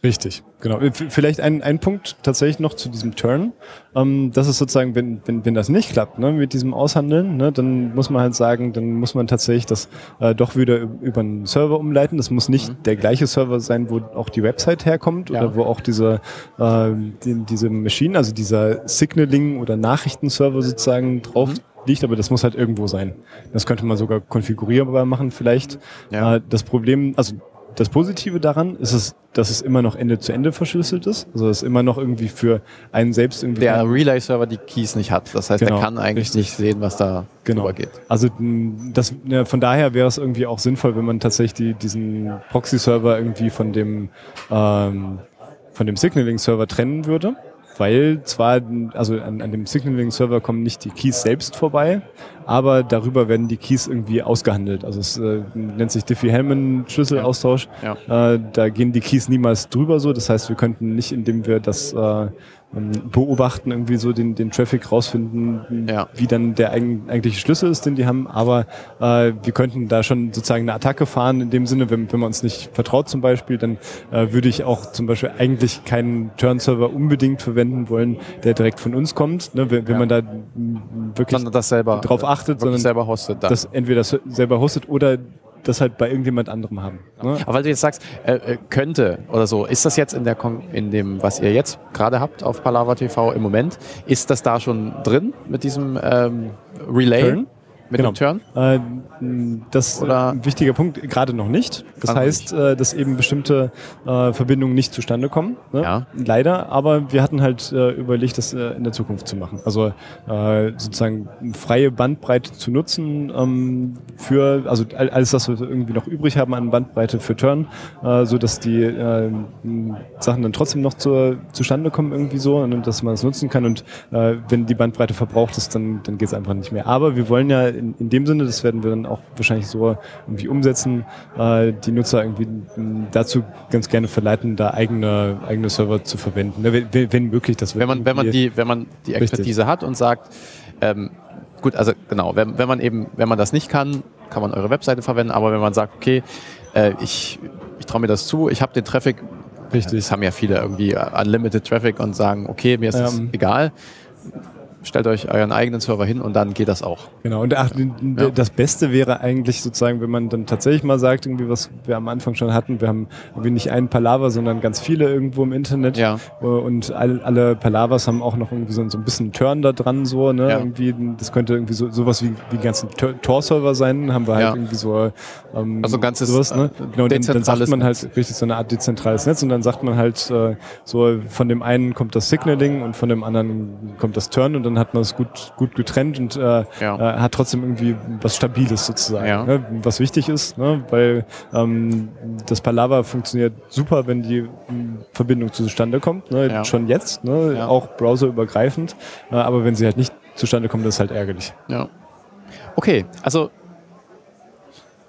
Richtig, genau. V- Vielleicht ein, ein Punkt tatsächlich noch zu diesem Turn. Ähm, das ist sozusagen, wenn, wenn, wenn das nicht klappt ne, mit diesem Aushandeln, ne, dann muss man halt sagen, dann muss man tatsächlich das äh, doch wieder über einen Server umleiten. Das muss nicht der gleiche Server sein, wo auch die Website herkommt Ja. oder wo auch diese, äh, die, diese Maschine, also dieser Signaling- oder Nachrichtenserver sozusagen drauf liegt, aber das muss halt irgendwo sein. Das könnte man sogar konfigurierbar machen vielleicht. Ja. Äh, das Problem, also das Positive daran ist es, dass es immer noch Ende zu Ende verschlüsselt ist. Also dass immer noch irgendwie für einen selbst irgendwie Der Relay-Server die Keys nicht hat. Das heißt, Genau, er kann eigentlich richtig. nicht sehen, was da Genau. drüber geht. Also m, das, ja, von daher wäre es irgendwie auch sinnvoll, wenn man tatsächlich die, diesen Proxy-Server irgendwie von dem ähm, von dem Signaling-Server trennen würde. Weil zwar, also an, an dem Signaling-Server kommen nicht die Keys selbst vorbei, aber darüber werden die Keys irgendwie ausgehandelt. Also es äh, nennt sich Diffie-Hellman-Schlüsselaustausch. Ja. Äh, da gehen die Keys niemals drüber so. Das heißt, wir könnten nicht, indem wir das äh, beobachten, irgendwie so den, den Traffic rausfinden, Ja. wie dann der eigen, eigentliche Schlüssel ist, den die haben. Aber äh, wir könnten da schon sozusagen eine Attacke fahren. In dem Sinne, wenn, wenn man uns nicht vertraut zum Beispiel, dann äh, würde ich auch zum Beispiel eigentlich keinen Turn-Server unbedingt verwenden wollen, der direkt von uns kommt. Ne? Wenn, wenn Ja. man da wirklich Sondern das selber, drauf achtet, sondern selber hostet dann. das entweder selber hostet oder das halt bei irgendjemand anderem haben. Ne? Aber weil du jetzt sagst, äh, äh, könnte oder so, ist das jetzt in, der Kon in dem, was ihr jetzt gerade habt auf Palava TV im Moment, ist das da schon drin mit diesem ähm, Relay? Turn? Mit Genau. dem Turn? Äh, das ist Oder- ein wichtiger Punkt, gerade noch nicht. Das Gerade noch heißt, äh, dass eben bestimmte äh, Verbindungen nicht zustande kommen. Ne? Ja. Leider, aber wir hatten halt äh, überlegt, das äh, in der Zukunft zu machen. Also äh, sozusagen freie Bandbreite zu nutzen ähm, für, also all- alles, was wir irgendwie noch übrig haben an Bandbreite für Turn, so dass die Sachen dann trotzdem noch zur, zustande kommen irgendwie so und dass man es nutzen kann und wenn die Bandbreite verbraucht ist, dann, dann geht es einfach nicht mehr. Aber wir wollen ja in, in dem Sinne, das werden wir dann auch wahrscheinlich so irgendwie umsetzen, äh, die Nutzer irgendwie dazu ganz gerne verleiten, da eigene, eigene Server zu verwenden, ne? wenn, wenn, möglich. Das Wenn man, wenn man die, wenn man die Richtig. Expertise hat und sagt, ähm, gut, also genau, wenn, wenn man eben, wenn man das nicht kann, kann man eure Webseite verwenden, aber wenn man sagt, okay, äh, ich, ich traue mir das zu, ich habe den Traffic, Richtig. das haben ja viele irgendwie unlimited Traffic und sagen, okay, mir ist das Ähm. egal, stellt euch euren eigenen Server hin und dann geht das auch. Genau, und ach, Ja. das Beste wäre eigentlich sozusagen, wenn man dann tatsächlich mal sagt, irgendwie, was wir am Anfang schon hatten, wir haben irgendwie nicht einen Palaver, sondern ganz viele irgendwo im Internet. Ja. Äh, Und all, alle Palavers haben auch noch irgendwie so, so ein bisschen Turn da dran, so, ne? Ja. Irgendwie, das könnte irgendwie so sowas wie, wie die ganzen Tor- Tor-Server sein, haben wir halt Ja. irgendwie so ähm, Also ganzes, sowas, ne? äh, Genau, und dann, dann sagt man halt richtig so eine Art dezentrales Netz und dann sagt man halt äh, so, von dem einen kommt das Signaling und von dem anderen kommt das Turn und dann dann hat man es gut, gut getrennt und äh, Ja. äh, hat trotzdem irgendwie was Stabiles sozusagen, Ja. ne? was wichtig ist, ne? weil ähm, das Palaver funktioniert super, wenn die m, Verbindung zustande kommt, ne? Ja. schon jetzt, ne? Auch browserübergreifend, äh, aber wenn sie halt nicht zustande kommt, ist halt ärgerlich. Ja. Okay, also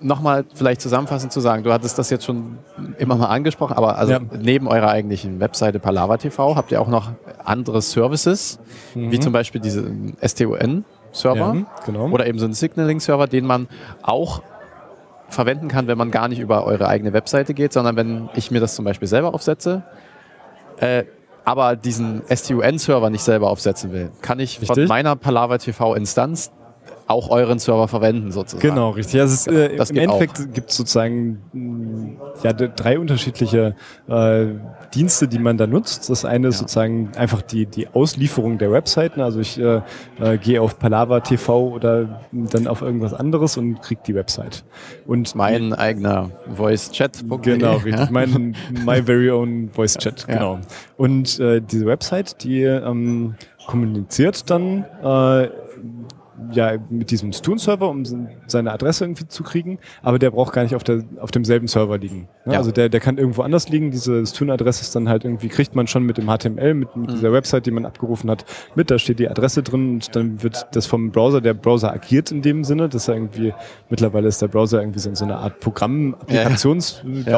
nochmal vielleicht zusammenfassend zu sagen, du hattest das jetzt schon immer mal angesprochen, aber also Ja. neben eurer eigentlichen Webseite Palava TV habt ihr auch noch andere Services, wie zum Beispiel diese STUN-Server Ja, genau. oder eben so einen Signaling-Server, den man auch verwenden kann, wenn man gar nicht über eure eigene Webseite geht, sondern wenn ich mir das zum Beispiel selber aufsetze, äh, aber diesen STUN-Server nicht selber aufsetzen will, kann ich von Richtig. meiner Palava TV-Instanz auch euren Server verwenden sozusagen. Genau, richtig. Also es, äh, Das Im Endeffekt gibt es sozusagen mh, ja, drei unterschiedliche äh, Dienste, die man da nutzt. Das eine ist Ja. sozusagen einfach die, die Auslieferung der Webseiten. Also ich äh, äh, gehe auf Palava TV oder dann auf irgendwas anderes und kriege die Website. Und Mein eigener Voice-Chat. Genau, <laughs> richtig. Mein My Very Own Voice Chat, Ja. genau. Und äh, diese Website, die ähm, kommuniziert dann äh, ja mit diesem Stun-Server, um se- seine Adresse irgendwie zu kriegen, aber der braucht gar nicht auf, der, auf demselben Server liegen. Ne? Ja. Also der, der kann irgendwo anders liegen. Diese Stun-Adresse ist dann halt irgendwie, kriegt man schon mit dem HTML, mit, mit dieser Website, die man abgerufen hat, mit. Da steht die Adresse drin und dann wird das vom Browser, der Browser agiert in dem Sinne, dass er irgendwie, mittlerweile ist der Browser irgendwie so, so eine Art Programm, Ja, ja.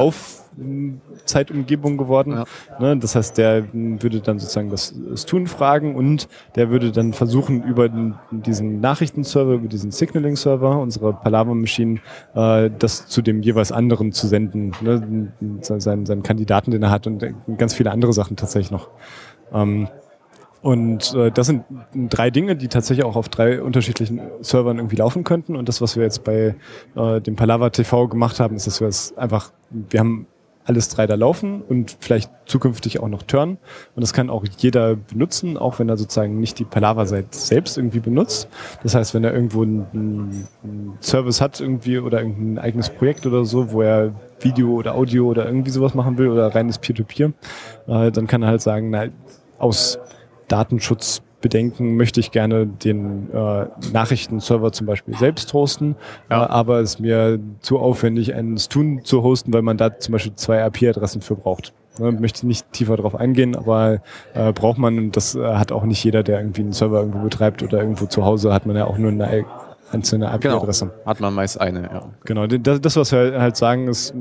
Zeitumgebung geworden. Ja. Ne, das heißt, der würde dann sozusagen das, das Tun fragen und der würde dann versuchen, über den, diesen Nachrichtenserver, über diesen Signaling-Server, unsere Palaver-Maschinen, äh, das zu dem jeweils anderen zu senden. Ne, seinen, seinen Kandidaten, den er hat und ganz viele andere Sachen tatsächlich noch. Ähm, und äh, das sind drei Dinge, die tatsächlich auch auf drei unterschiedlichen Servern irgendwie laufen könnten. Und das, was wir jetzt bei äh, dem Palava TV gemacht haben, ist, dass wir es einfach, wir haben alles drei da laufen und vielleicht zukünftig auch noch Turn. Und das kann auch jeder benutzen, auch wenn er sozusagen nicht die Palava-Seite selbst irgendwie benutzt. Das heißt, wenn er irgendwo einen, einen Service hat irgendwie oder irgendein eigenes Projekt oder so, wo er Video oder Audio oder irgendwie sowas machen will oder reines Peer-to-Peer, äh, dann kann er halt sagen, na, aus Datenschutzbedenken möchte ich gerne den äh, Nachrichtenserver zum Beispiel selbst hosten, Ja. äh, aber es ist mir zu aufwendig, einen Stun zu hosten, weil man da zum Beispiel zwei IP-Adressen für braucht. Ne, möchte nicht tiefer darauf eingehen, aber äh, braucht man, und das äh, hat auch nicht jeder, der irgendwie einen Server irgendwo betreibt oder irgendwo zu Hause, hat man ja auch nur eine einzelne Genau. IP-Adresse. Hat man meist eine, ja. Genau, das, das was wir halt sagen, ist,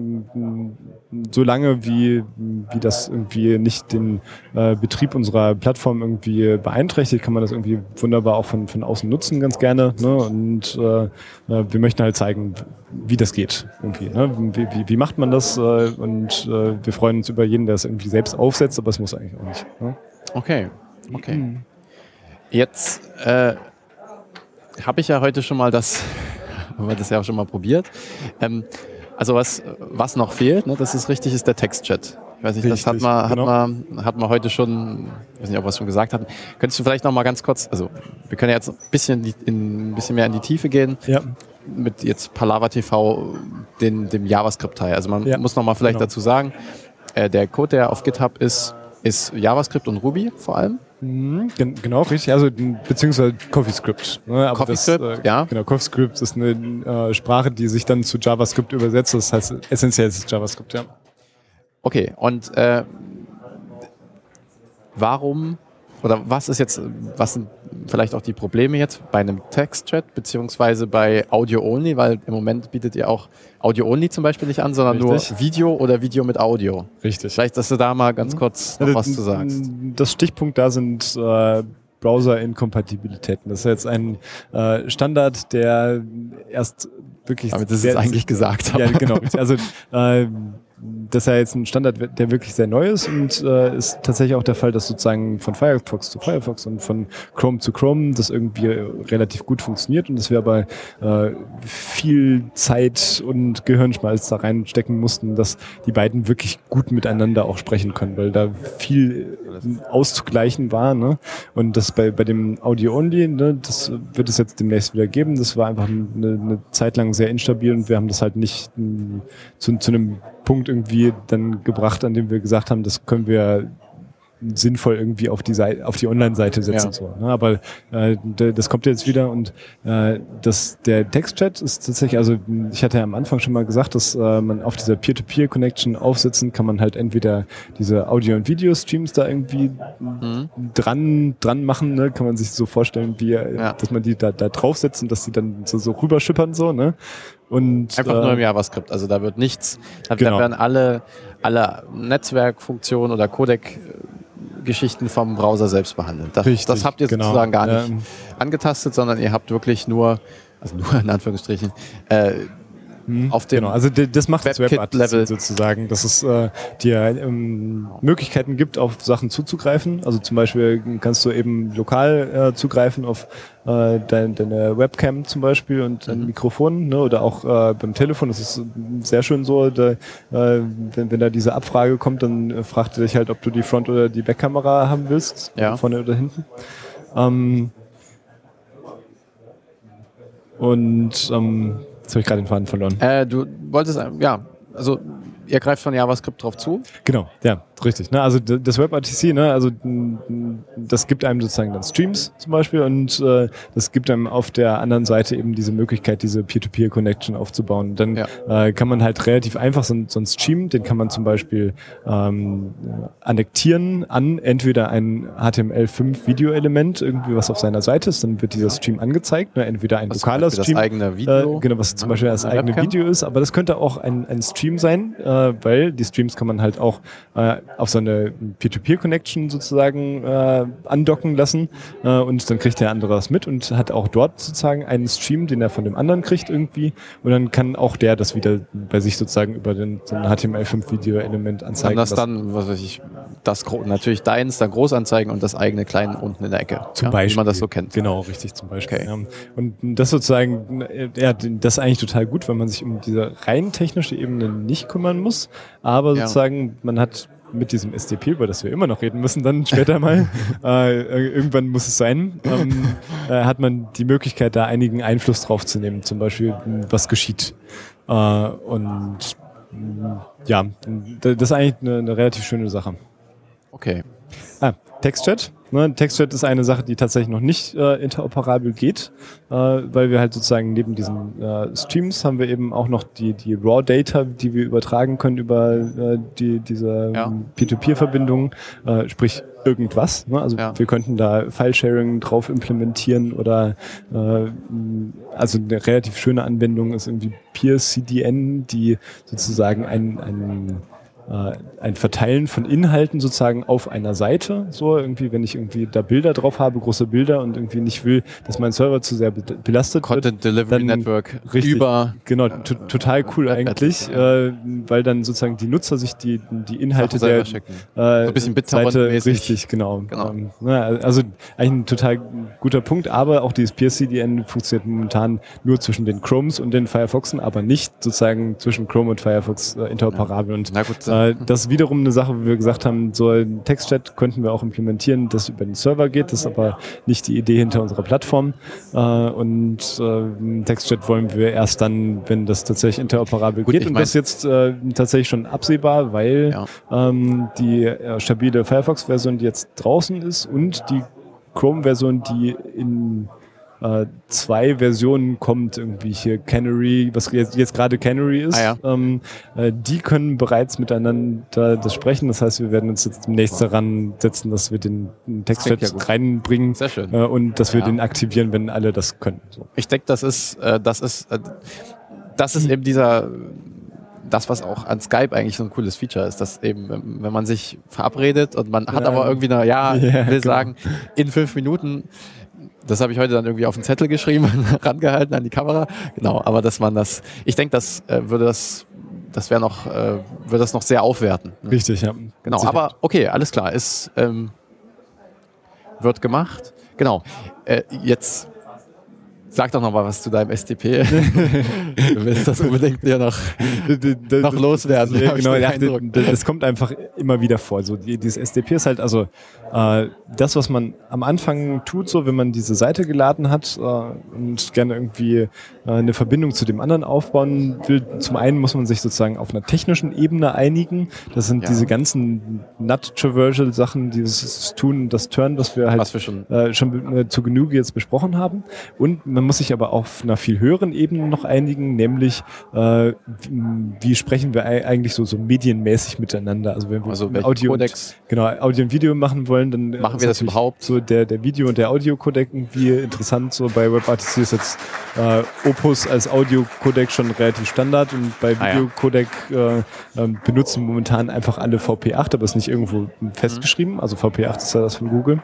solange wie, wie das irgendwie nicht den äh, Betrieb unserer Plattform irgendwie beeinträchtigt, kann man das irgendwie wunderbar auch von, von außen nutzen, ganz gerne. Ne? Und äh, äh, wir möchten halt zeigen, wie das geht. Irgendwie, ne? wie, wie, wie macht man das? Äh, und äh, wir freuen uns über jeden, der es irgendwie selbst aufsetzt, aber es muss eigentlich auch nicht. Ne? Okay, okay. Jetzt äh, habe ich ja heute schon mal das, <laughs> haben wir das ja auch schon mal probiert. Ähm, also was, was noch fehlt, ne, das ist richtig, ist der Textchat. Ich weiß nicht, das hat Richtig, man, hat, genau. man, hat man heute schon, ich weiß nicht, ob wir es schon gesagt hatten. Könntest du vielleicht noch mal ganz kurz, also wir können ja jetzt ein bisschen, die- in, ein bisschen mehr in die Tiefe gehen Ja. mit jetzt Palava TV, den, dem JavaScript-Teil. Also man Ja, muss noch mal vielleicht genau. dazu sagen, äh, der Code, der auf GitHub ist, ist JavaScript und Ruby vor allem. Mhm, gen genau, richtig. Also beziehungsweise CoffeeScript. Ne? Aber CoffeeScript, das, ja. Genau, CoffeeScript ist eine äh, Sprache, die sich dann zu JavaScript übersetzt. Das heißt, essentiell ist es JavaScript, ja. Okay, und äh, warum oder was ist jetzt, was sind vielleicht auch die Probleme jetzt bei einem Textchat beziehungsweise bei Audio Only, weil im Moment bietet ihr auch Audio Only zum Beispiel nicht an, sondern Richtig. nur Video oder Video mit Audio. Richtig. Vielleicht, dass du da mal ganz kurz noch was zu sagst. Das Stichpunkt da sind äh, Browser-Inkompatibilitäten. Das ist jetzt ein äh, Standard, der erst wirklich. Damit ist es eigentlich gesagt. Ja, genau. <laughs> Also äh, das ist ja jetzt ein Standard, der wirklich sehr neu ist und äh, ist tatsächlich auch der Fall, dass sozusagen von Firefox zu Firefox und von Chrome zu Chrome das irgendwie relativ gut funktioniert und dass wir aber äh, viel Zeit und Gehirnschmalz da reinstecken mussten, dass die beiden wirklich gut miteinander auch sprechen können, weil da viel auszugleichen war. Ne? Und das bei, bei dem Audio-Only, ne, das wird es jetzt demnächst wieder geben. Das war einfach eine, eine Zeit lang sehr instabil und wir haben das halt nicht mh, zu, zu einem Punkt irgendwie dann gebracht, an dem wir gesagt haben, das können wir sinnvoll irgendwie auf die Seite, auf die Online-Seite setzen. Ja. So, ne? Aber äh, das kommt jetzt wieder und äh, das, der Textchat ist tatsächlich, also ich hatte ja am Anfang schon mal gesagt, dass äh, man auf dieser Peer-to-Peer-Connection aufsetzen kann man halt entweder diese Audio- und Video-Streams da irgendwie Mhm. dran, dran machen, ne? kann man sich so vorstellen, wie, Ja. dass man die da, da draufsetzt und dass die dann so, so rüberschippern so, ne? Und Einfach äh, nur im JavaScript. Also da wird nichts, da, Genau. da werden alle, alle Netzwerkfunktionen oder Codec-Geschichten vom Browser selbst behandelt. Das, Richtig, das habt ihr genau. sozusagen gar nicht Ähm. angetastet, sondern ihr habt wirklich nur, also nur in Anführungsstrichen, äh, auf dem Genau, also das macht das WebKit-Level. Web sozusagen, dass es äh, dir ähm, Möglichkeiten gibt, auf Sachen zuzugreifen. Also zum Beispiel kannst du eben lokal äh, zugreifen auf äh, dein, deine Webcam zum Beispiel und dein Mhm. Mikrofon ne, oder auch äh, beim Telefon. Das ist sehr schön so, da, äh, wenn, wenn da diese Abfrage kommt, dann äh, fragt er dich halt, ob du die Front- oder die Backkamera haben willst, Ja. vorne oder hinten. Ähm, und ähm, jetzt habe ich gerade den Faden verloren. Äh, du wolltest, ja, also ihr greift von JavaScript drauf zu. Genau, ja, richtig. Ne? Also das WebRTC, ne? also das gibt einem sozusagen dann Streams zum Beispiel und äh, das gibt einem auf der anderen Seite eben diese Möglichkeit, diese Peer-to-Peer-Connection aufzubauen. Dann Ja. äh, kann man halt relativ einfach so, so einen Stream, den kann man zum Beispiel ähm, annektieren an entweder ein HTML5-Video-Element, irgendwie was auf seiner Seite ist, dann wird dieser Stream angezeigt, ne? entweder ein Was lokaler Stream. Das eigene Video. Äh, genau, was zum Beispiel das eigene Webcam. Video ist, aber das könnte auch ein, ein Stream sein, äh, weil die Streams kann man halt auch äh, auf so eine Peer-to-Peer-Connection sozusagen äh, andocken lassen äh, und dann kriegt der andere das mit und hat auch dort sozusagen einen Stream, den er von dem anderen kriegt irgendwie und dann kann auch der das wieder bei sich sozusagen über den, so ein HTML5-Video-Element Kann anzeigen. das was- dann, was weiß ich, das natürlich deins dann groß anzeigen und das eigene klein unten in der Ecke. Zum ja, Beispiel. Wie man das so kennt. Genau, richtig, zum Beispiel. Okay. Ja. Und das sozusagen, ja, das ist eigentlich total gut, weil man sich um diese rein technische Ebene nicht kümmern muss. Aber Ja. sozusagen, man hat mit diesem SDP, über das wir immer noch reden müssen, dann später mal, <laughs> äh, irgendwann muss es sein, ähm, äh, hat man die Möglichkeit, da einigen Einfluss drauf zu nehmen, zum Beispiel, was geschieht. Äh, und ja, das ist eigentlich eine, eine relativ schöne Sache. Okay. Ah, Textchat. Ne, Textchat ist eine Sache, die tatsächlich noch nicht äh, interoperabel geht, äh, weil wir halt sozusagen neben diesen äh, Streams haben wir eben auch noch die, die Raw-Data, die wir übertragen können über äh, die, diese Ja. ähm, Peer-to-Peer-Verbindungen, äh, sprich irgendwas. Ne? Also Ja. wir könnten da File-Sharing drauf implementieren oder äh, also eine relativ schöne Anwendung ist irgendwie PeerCDN, die sozusagen ein, ein ein Verteilen von Inhalten sozusagen auf einer Seite. So irgendwie, wenn ich irgendwie da Bilder drauf habe, große Bilder und irgendwie nicht will, dass mein Server zu sehr be belastet Content Delivery dann Network richtig. über Genau, to- total cool Web- eigentlich, äh, weil dann sozusagen die Nutzer sich die, die Inhalte der schicken. äh, ein bisschen Seite richtig, genau. Genau. Ähm, na, also eigentlich ein total guter Punkt, aber auch dieses PSCDN funktioniert momentan nur zwischen den Chromes und den Firefoxen, aber nicht sozusagen zwischen Chrome und Firefox äh, interoperabel. Und Na gut, äh, das ist wiederum eine Sache, wo wir gesagt haben, so ein Textchat könnten wir auch implementieren, das über den Server geht. Das ist aber nicht die Idee hinter unserer Plattform. Äh, und äh, Textchat wollen wir erst dann, wenn das tatsächlich interoperabel Gut, geht. Und das ist jetzt äh, tatsächlich schon absehbar, weil Ja. ähm, die äh, stabile Firefox-Version, die jetzt draußen ist und die Chrome-Version, die in äh, zwei Versionen kommt, irgendwie hier Canary, was jetzt, jetzt gerade Canary ist, Ah, ähm, äh, die können bereits miteinander das sprechen. Das heißt, wir werden uns jetzt demnächst daran setzen, dass wir den Textchat ja reinbringen Sehr schön. äh, und dass wir Ja. den aktivieren, wenn alle das können. So. Ich denke, das ist, äh, das ist, äh, das ist eben dieser, das, was auch an Skype eigentlich so ein cooles Feature ist, dass eben, wenn man sich verabredet und man hat Ja. aber irgendwie eine, ja, <laughs> Ja, will genau. sagen, in fünf Minuten, das habe ich heute dann irgendwie auf den Zettel geschrieben, <laughs> rangehalten an die Kamera, genau, aber dass man das, ich denke, das äh, würde das, das wäre noch, äh, würde das noch sehr aufwerten. ne? Richtig, ja. Genau, Sicher. aber okay, alles klar, ist, ähm, wird gemacht. Genau. Äh, jetzt Sag doch noch mal was zu deinem SDP. <laughs> du willst das unbedingt ja noch, noch loswerden. Ja, genau, ja, das kommt einfach immer wieder vor. So, dieses SDP ist halt also äh, das, was man am Anfang tut, so wenn man diese Seite geladen hat äh, und gerne irgendwie äh, eine Verbindung zu dem anderen aufbauen will. Zum einen muss man sich sozusagen auf einer technischen Ebene einigen. Das sind ja. diese ganzen Nut-Traversal-Sachen, dieses Tun, das Turn, was wir halt was wir schon, äh, schon äh, zu Genüge jetzt besprochen haben. Und man muss sich aber auf einer viel höheren Ebene noch einigen, nämlich äh, wie sprechen wir eigentlich so, so medienmäßig miteinander. Also wenn wir also Audio, und, genau, Audio und Video machen wollen, dann machen wir das überhaupt. So der, der Video- und der Audio-Codec irgendwie interessant. So bei WebRTC ist jetzt äh, Opus als Audio-Codec schon relativ Standard und bei Video-Codec äh, äh, benutzen momentan einfach alle VP8, aber ist nicht irgendwo festgeschrieben. Also VP8 ist ja das von Google.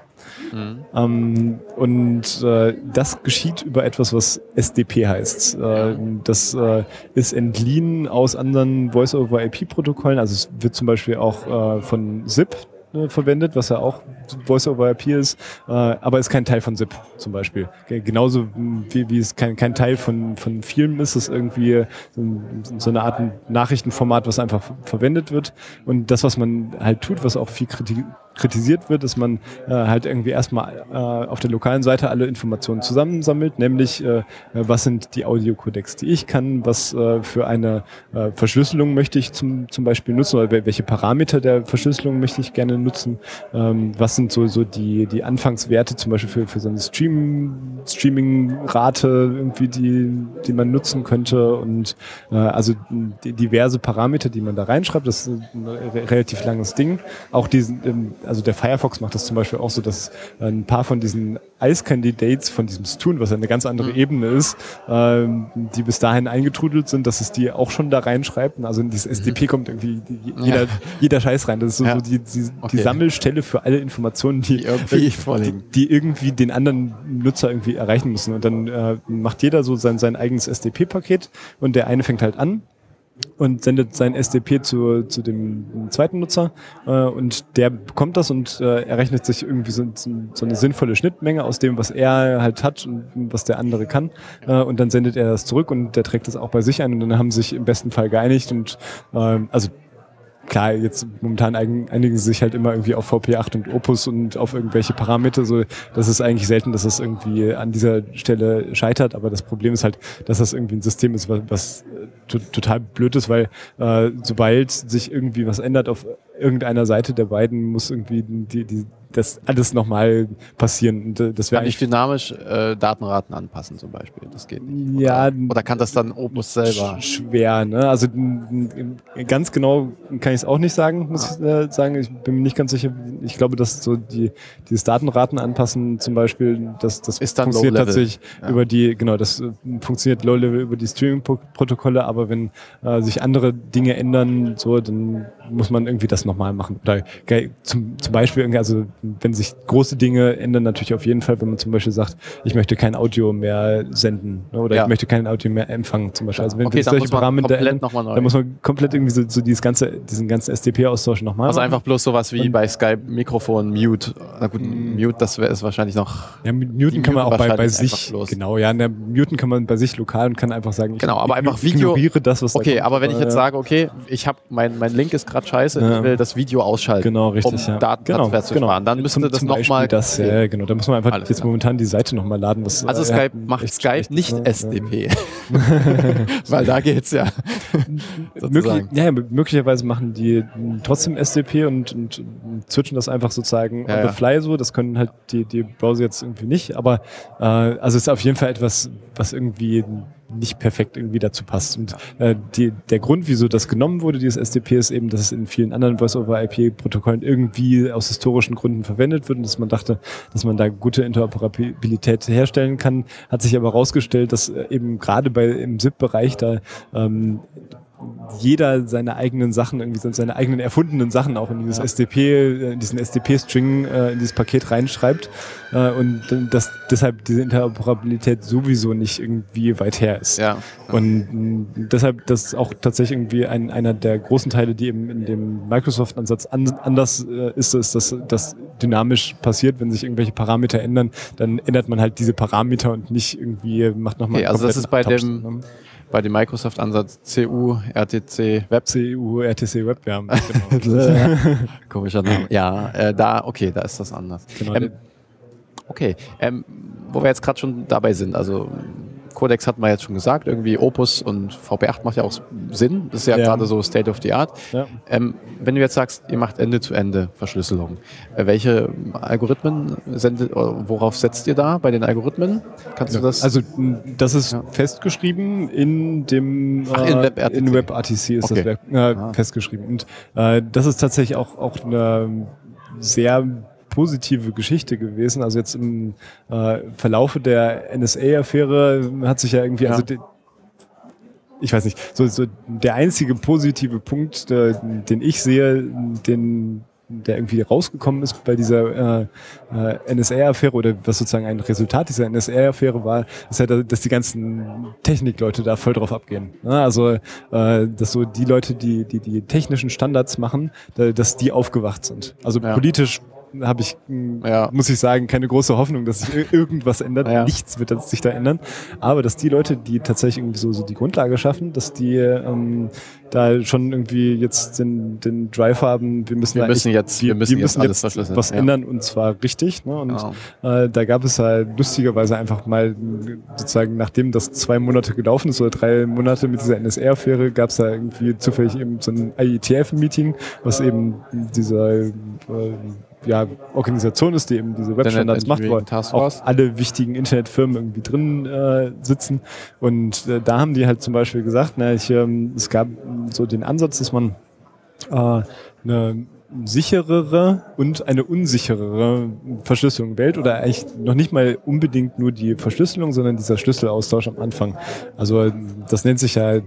Mhm. Ähm, und äh, das geschieht über etwas, was SDP heißt. Äh, das äh, ist entliehen aus anderen Voice-over-IP-Protokollen. Also es wird zum Beispiel auch äh, von ZIP äh, verwendet, was ja auch Voice-over-IP ist, äh, aber ist kein Teil von ZIP zum Beispiel. Genauso wie, wie es kein, kein Teil von, von Filmen ist, ist irgendwie so, so eine Art Nachrichtenformat, was einfach verwendet wird. Und das, was man halt tut, was auch viel Kritik kritisiert wird, dass man äh, halt irgendwie erstmal äh, auf der lokalen Seite alle Informationen zusammensammelt, nämlich äh, was sind die Audiocodecs, die ich kann, was äh, für eine äh, Verschlüsselung möchte ich zum, zum Beispiel nutzen oder welche Parameter der Verschlüsselung möchte ich gerne nutzen, ähm, was sind so, so die, die Anfangswerte zum Beispiel für, für so eine Stream, Streaming-Rate irgendwie, die, die man nutzen könnte und äh, also diverse Parameter, die man da reinschreibt, das ist ein relativ langes Ding. Auch diesen, ähm, also der Firefox macht das zum Beispiel auch so, dass ein paar von diesen Ice-Candidates von diesem Stun, was ja eine ganz andere mhm. Ebene ist, ähm, die bis dahin eingetrudelt sind, dass es die auch schon da reinschreibt. Also in dieses mhm. SDP kommt irgendwie jeder, ja. jeder Scheiß rein. Das ist so, ja. so die, die, okay. die, Sammelstelle für alle Informationen, die, die irgendwie vorliegen. Die, die, irgendwie den anderen Nutzer irgendwie erreichen müssen. Und dann äh, macht jeder so sein, sein eigenes SDP-Paket und der eine fängt halt an und sendet sein SDP zu, zu dem zweiten Nutzer. Äh, und der bekommt das und äh, errechnet sich irgendwie so, so, eine sinnvolle Schnittmenge aus dem, was er halt hat und was der andere kann. Äh, und dann sendet er das zurück und der trägt das auch bei sich ein und dann haben sich im besten Fall geeinigt und äh, also klar, jetzt momentan einigen sie sich halt immer irgendwie auf VP8 und Opus und auf irgendwelche Parameter. So, das ist eigentlich selten, dass das irgendwie an dieser Stelle scheitert. Aber das Problem ist halt, dass das irgendwie ein System ist, was, was äh, total blöd ist, weil äh, sobald sich irgendwie was ändert auf irgendeiner Seite der beiden, muss irgendwie die, die das alles nochmal passieren. Das kann ich dynamisch äh, Datenraten anpassen zum Beispiel. Das geht nicht. Oder, ja. Oder kann das dann Opus selber? Schwer, ne? Also ganz genau kann ich es auch nicht sagen, muss ich äh, sagen. Ich bin mir nicht ganz sicher. Ich glaube, dass so die dieses Datenraten anpassen zum Beispiel, das, das Ist dann funktioniert tatsächlich ja. über die, genau, das äh, funktioniert Low-Level über die Streaming-Protokolle, aber wenn äh, sich andere Dinge ändern, so, dann muss man irgendwie das nochmal machen. Oder zum, zum Beispiel, also wenn sich große Dinge ändern, natürlich auf jeden Fall, wenn man zum Beispiel sagt, ich möchte kein Audio mehr senden ne, oder ja. ich möchte kein Audio mehr empfangen zum Beispiel. Also wenn okay, solche Parameter ändern, dann muss man komplett irgendwie so, so dieses ganze, diesen ganzen SDP-Austausch nochmal Also machen. einfach bloß sowas wie Und bei Skype Mikrofon Mute. Na gut, mm. Mute, das wäre es wahrscheinlich noch. Ja, muten kann man auch bei, bei sich, genau, ja, der Muten kann man bei sich lokal und kann einfach sagen, ich genau, aber einfach Video, ignoriere das, was Okay, da aber wenn ich jetzt sage, okay, ich habe mein, mein Link ist gerade scheiße, ja. ich will das Video ausschalten, genau, richtig, um ja. Datentransfer genau, zu sparen. Dann müsste das nochmal. Das, ja, genau. Da muss man einfach Alles jetzt klar. momentan die Seite nochmal laden. Was, also äh, Skype macht Skype nicht ne? SDP. <laughs> Weil da geht's ja. <laughs> Möglich, ja, möglicherweise machen die trotzdem SDP und, und switchen das einfach sozusagen ja, on the fly so. Das können halt die, die Browser jetzt irgendwie nicht. Aber äh, also es ist auf jeden Fall etwas, was irgendwie nicht perfekt irgendwie dazu passt. Und äh, die, der Grund, wieso das genommen wurde, dieses SDP, ist eben, dass es in vielen anderen Voice-over-IP-Protokollen irgendwie aus historischen Gründen verwendet wird und dass man dachte, dass man da gute Interoperabilität herstellen kann. Hat sich aber herausgestellt, dass äh, eben gerade bei im SIP-Bereich da ähm, jeder seine eigenen Sachen, irgendwie seine eigenen erfundenen Sachen auch in dieses ja. SDP, äh, in diesen SDP-String, äh, in dieses Paket reinschreibt äh, und dass deshalb diese Interoperabilität sowieso nicht irgendwie weit her ist. Ja. Und deshalb, das ist auch tatsächlich irgendwie ein, einer der großen Teile, die eben in dem Microsoft-Ansatz an, anders ist, ist, dass, dass dynamisch passiert, wenn sich irgendwelche Parameter ändern, dann ändert man halt diese Parameter und nicht irgendwie macht nochmal okay, Also das ist bei dem, ne? Bei dem Microsoft-Ansatz CU, RTC Web. CU, RTC Web, ja. <laughs> Genau. Komischer Name. Ja, äh, da, okay, da ist das anders. Genau. Ähm, okay, ähm, wo wir jetzt gerade schon dabei sind, also Codex hat man jetzt schon gesagt, irgendwie Opus und VP8 macht ja auch Sinn. Das ist ja, ja. gerade so State of the Art. Ja. Ähm, wenn du jetzt sagst, ihr macht Ende-zu-Ende-Verschlüsselung, äh, welche Algorithmen sendet, worauf setzt ihr da bei den Algorithmen? Kannst ja. du das? Also das ist festgeschrieben in dem Ach, in WebRTC. In WebRTC ist okay. das äh, ah. festgeschrieben. Und äh, das ist tatsächlich auch, auch eine sehr positive Geschichte gewesen. Also jetzt im äh, Verlaufe der NSA-Affäre hat sich ja irgendwie, ja. also ich weiß nicht, so, so der einzige positive Punkt, der, den ich sehe, den der irgendwie rausgekommen ist bei dieser äh, äh, NSA-Affäre oder was sozusagen ein Resultat dieser NSA-Affäre war, ist ja, dass die ganzen Technikleute da voll drauf abgehen. Ja, also, äh, dass so die Leute, die, die die technischen Standards machen, dass die aufgewacht sind. Also ja. politisch habe ich, hm, ja. muss ich sagen, keine große Hoffnung, dass sich irgendwas ändert. Ja. Nichts wird sich da ändern. Aber dass die Leute, die tatsächlich irgendwie so, so die Grundlage schaffen, dass die ähm, da schon irgendwie jetzt den, den Drive haben, wir müssen, wir müssen jetzt, wir müssen, wir müssen jetzt, jetzt was ja. ändern und zwar richtig. Ne? Und genau. äh, da gab es halt lustigerweise einfach mal sozusagen, nachdem das zwei Monate gelaufen ist oder drei Monate mit dieser NSR-Affäre, gab es da irgendwie zufällig eben so ein IETF-Meeting, was eben dieser äh, ja, Organisation ist, die eben diese Webstandards macht, wo auch alle wichtigen Internetfirmen irgendwie drin äh, sitzen. Und äh, da haben die halt zum Beispiel gesagt, na, ich, ähm, es gab so den Ansatz, dass man äh, eine sicherere und eine unsicherere Verschlüsselung wählt oder eigentlich noch nicht mal unbedingt nur die Verschlüsselung, sondern dieser Schlüsselaustausch am Anfang. Also das nennt sich ja,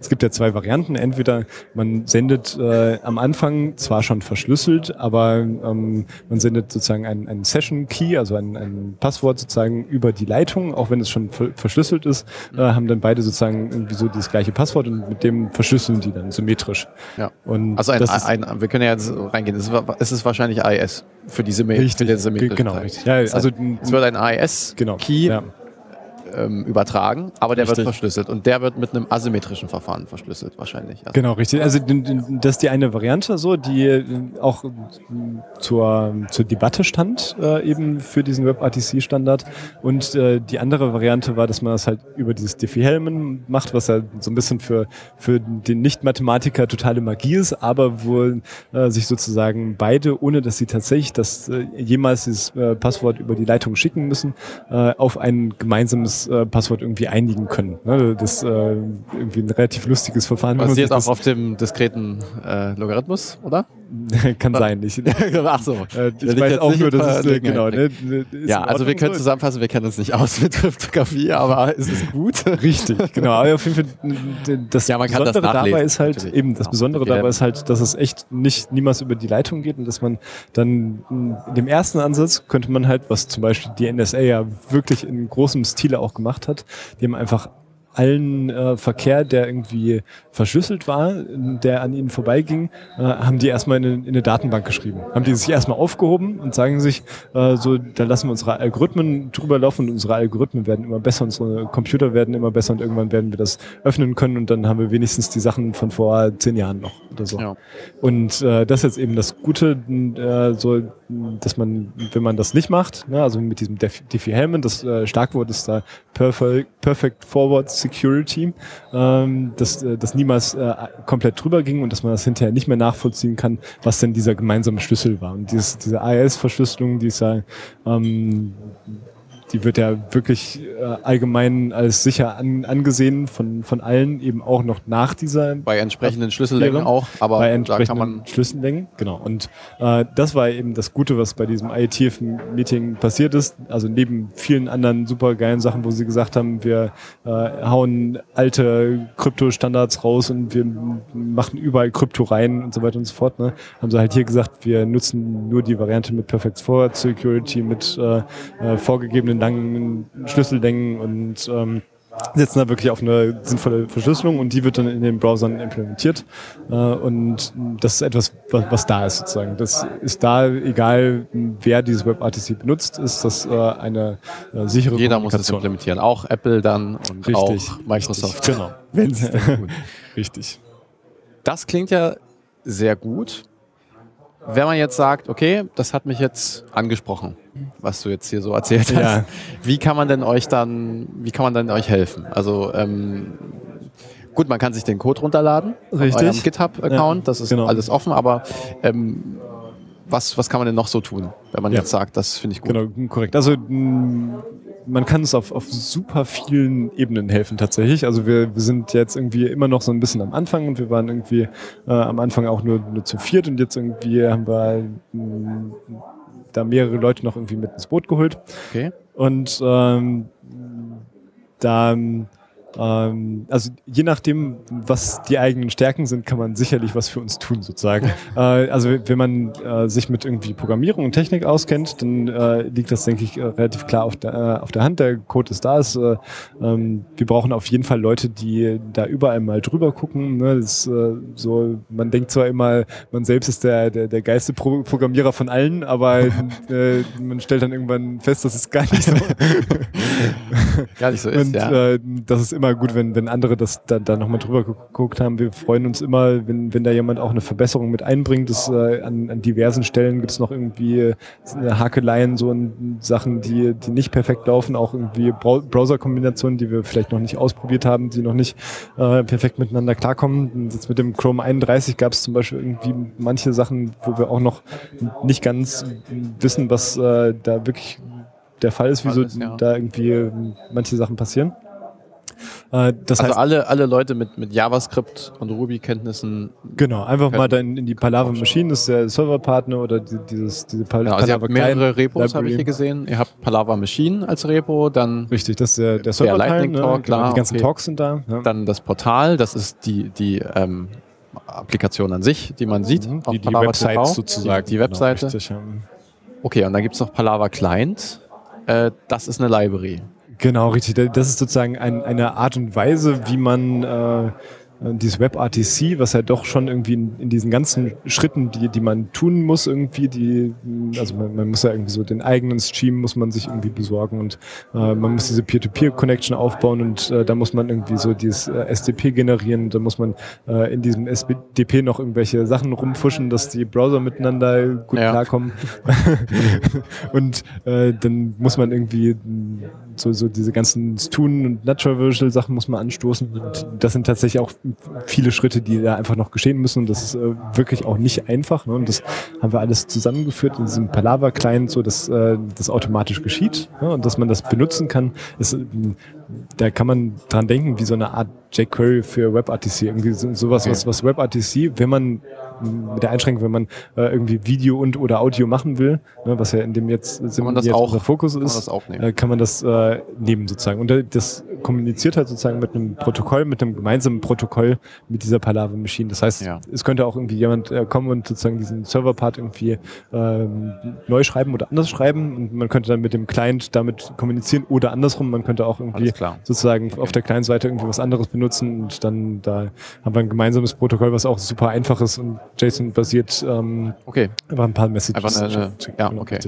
es gibt ja zwei Varianten. Entweder man sendet äh, am Anfang zwar schon verschlüsselt, aber ähm, man sendet sozusagen einen, einen Session Key, also ein, ein Passwort sozusagen über die Leitung, auch wenn es schon verschlüsselt ist, äh, haben dann beide sozusagen irgendwie so das gleiche Passwort und mit dem verschlüsseln die dann symmetrisch. Ja. Und also ein, ein, ein, wir können ja jetzt reingehen. Es ist, es ist wahrscheinlich AES für diese Mail. Richtig, genau. Richtig. Ja, also, es wird ein AES-Key genau, ja ähm, übertragen, aber der richtig. wird verschlüsselt und der wird mit einem asymmetrischen Verfahren verschlüsselt wahrscheinlich. Also genau, richtig. Also das ist die eine Variante so, die äh, auch äh, zur, zur Debatte stand, äh, eben für diesen WebRTC-Standard. Und äh, die andere Variante war, dass man das halt über dieses Diffie-Hellman macht, was ja so ein bisschen für, für den Nicht-Mathematiker totale Magie ist, aber wo äh, sich sozusagen beide, ohne dass sie tatsächlich das äh, jemals dieses Passwort über die Leitung schicken müssen, auf ein gemeinsames äh, Passwort irgendwie einigen können. Ne? Das ist äh, irgendwie ein relativ lustiges Verfahren. Basiert auch auf dem diskreten äh, Logarithmus, oder? <laughs> Kann sein. Ich, <laughs> Ach so. Äh, ich, ich weiß auch nur, dass es, äh, genau. Ne, ja, also wir können zusammenfassen, wir kennen uns nicht <laughs> aus mit Kryptographie, aber es ist gut. Richtig, genau. Aber auf jeden Fall, das ja, Besondere das dabei ist halt, natürlich. eben, das Besondere okay. dabei ist halt, dass es echt nicht niemals über die Leitung geht und dass man dann in dem ersten Ansatz könnte man halt, was zum Beispiel die NSA ja wirklich in großem Stile auch gemacht hat, die haben einfach allen äh, Verkehr, der irgendwie verschlüsselt war, der an ihnen vorbeiging, äh, haben die erstmal in, in, eine Datenbank geschrieben. Haben die sich erstmal aufgehoben und sagen sich, äh, so, da lassen wir unsere Algorithmen drüber laufen und unsere Algorithmen werden immer besser, unsere Computer werden immer besser und irgendwann werden wir das öffnen können und dann haben wir wenigstens die Sachen von vor zehn Jahren noch oder so. Ja. Und äh, das ist jetzt eben das Gute, äh, so, dass man, wenn man das nicht macht, ne, also mit diesem Diffie-Hellman, das äh, Starkwort ist da Perfect, Perfect Forward Security, ähm, dass äh, das niemals äh, komplett drüber ging und dass man das hinterher nicht mehr nachvollziehen kann, was denn dieser gemeinsame Schlüssel war. Und dieses, diese AES-Verschlüsselung, die ist ja ähm, die wird ja wirklich äh, allgemein als sicher an, angesehen von, von allen, eben auch noch nach dieser. Bei entsprechenden Schlüssellängen auch, aber bei entsprechenden da kann man Schlüssellängen, genau. Und äh, das war eben das Gute, was bei diesem IETF-Meeting passiert ist. Also neben vielen anderen super geilen Sachen, wo sie gesagt haben, wir äh, hauen alte Krypto-Standards raus und wir machen überall Krypto rein und so weiter und so fort, ne, haben sie halt hier gesagt, wir nutzen nur die Variante mit Perfect Forward Security, mit äh, äh, vorgegebenen langen Schlüsseldängen und ähm, setzen da wirklich auf eine sinnvolle Verschlüsselung und die wird dann in den Browsern implementiert. Äh, und das ist etwas, was, da ist sozusagen. Das ist da, egal wer dieses WebRTC benutzt, ist das äh, eine äh, sichere Jeder muss es implementieren, auch Apple dann und richtig, auch Microsoft. Richtig, genau. Wenn es <laughs> Richtig. Das klingt ja sehr gut. Wenn man jetzt sagt, okay, das hat mich jetzt angesprochen, was du jetzt hier so erzählt hast, ja. wie kann man denn euch dann, wie kann man denn euch helfen? Also ähm, gut, man kann sich den Code runterladen Richtig. GitHub-Account, ja, das ist genau. alles offen, aber ähm, was, was kann man denn noch so tun, wenn man ja. jetzt sagt, das finde ich gut? Genau, korrekt. Also man kann es auf, auf super vielen Ebenen helfen tatsächlich. Also wir, wir sind jetzt irgendwie immer noch so ein bisschen am Anfang und wir waren irgendwie äh, am Anfang auch nur, nur zu viert und jetzt irgendwie haben wir mh, da mehrere Leute noch irgendwie mit ins Boot geholt. Okay. Und ähm, da ähm, also je nachdem, was die eigenen Stärken sind, kann man sicherlich was für uns tun, sozusagen. äh, also wenn man äh, sich mit irgendwie Programmierung und Technik auskennt, dann äh, liegt das, denke ich, äh, relativ klar auf der, äh, auf der Hand. Der Code ist da. Ist, äh, ähm, wir brauchen auf jeden Fall Leute, die da überall mal drüber gucken. Ne? Das so, man denkt zwar immer, man selbst ist der, der, der geilste Pro Programmierer von allen, aber <laughs> man stellt dann irgendwann fest, das ist gar nicht so. <laughs> gar nicht so ist, und, ja. das ist immer immer gut, wenn, wenn andere das da, da nochmal drüber geguckt haben. Wir freuen uns immer, wenn, wenn da jemand auch eine Verbesserung mit einbringt. Das, äh, an, an diversen Stellen gibt es noch irgendwie äh, Hakeleien, so in Sachen, die, die nicht perfekt laufen, auch irgendwie Browser-Kombinationen, die wir vielleicht noch nicht ausprobiert haben, die noch nicht äh, perfekt miteinander klarkommen. Jetzt mit dem Chrome 31 gab es zum Beispiel irgendwie manche Sachen, wo wir auch noch nicht ganz wissen, was äh, da wirklich der Fall ist, wieso ja. da irgendwie manche Sachen passieren. Äh, das also heißt, alle, alle Leute mit, mit JavaScript und Ruby-Kenntnissen. Genau, einfach mal dann in die Palava Machine, das ist der Serverpartner oder die, dieses, diese Pal genau, also Palava ihr habt mehrere Repos, habe ich hier gesehen. Ihr habt Palava Machine als Repo, dann. Richtig, das ist der, der Server. Der Lightning Talk, ne? klar. Genau, die ganzen okay. Talks sind da. Ja. Dann das Portal, das ist die, die ähm, Applikation an sich, die man sieht. Mhm, die, die Website sozusagen. Die, die Webseite. Genau, richtig, ja. Okay, und dann gibt es noch Palava Client. Äh, das ist eine Library. Genau, richtig. Das ist sozusagen ein, eine Art und Weise, wie man äh, äh, dieses WebRTC, was ja doch schon irgendwie in, in, diesen ganzen Schritten, die, die man tun muss, irgendwie, die, also man, man, muss ja irgendwie so den eigenen Stream muss man sich irgendwie besorgen und äh, man muss diese Peer-to-Peer-Connection aufbauen und äh, da muss man irgendwie so dieses äh, SDP generieren, da muss man äh, in diesem SDP noch irgendwelche Sachen rumfuschen, dass die Browser miteinander gut ja. klarkommen. <laughs> und äh, dann muss man irgendwie so, so diese ganzen Stun und Natural Sachen muss man anstoßen und das sind tatsächlich auch viele Schritte, die da einfach noch geschehen müssen. Und das ist äh, wirklich auch nicht einfach. Ne? Und das haben wir alles zusammengeführt in diesem Palava-Client, so dass äh, das automatisch geschieht ne? und dass man das benutzen kann. Ist, da kann man dran denken, wie so eine Art jQuery für WebRTC. Irgendwie sowas, okay. was, was WebRTC, wenn man mit der Einschränkung, wenn man äh, irgendwie Video und oder Audio machen will, ne, was ja in dem jetzt, kann man das jetzt auch, unser Fokus kann ist, man das äh, kann man das äh, nehmen sozusagen. Und äh, das kommuniziert halt sozusagen mit einem Protokoll, mit einem gemeinsamen Protokoll mit dieser Palava Machine. Das heißt, ja. es könnte auch irgendwie jemand äh, kommen und sozusagen diesen Server-Part irgendwie ähm, neu schreiben oder anders schreiben und man könnte dann mit dem Client damit kommunizieren oder andersrum, man könnte auch irgendwie sozusagen okay. auf der Client-Seite irgendwie was anderes benutzen und dann da haben wir ein gemeinsames Protokoll, was auch super einfach ist und JSON-basiert ähm, okay. einfach ein paar Messages. Einfach eine, ja, okay.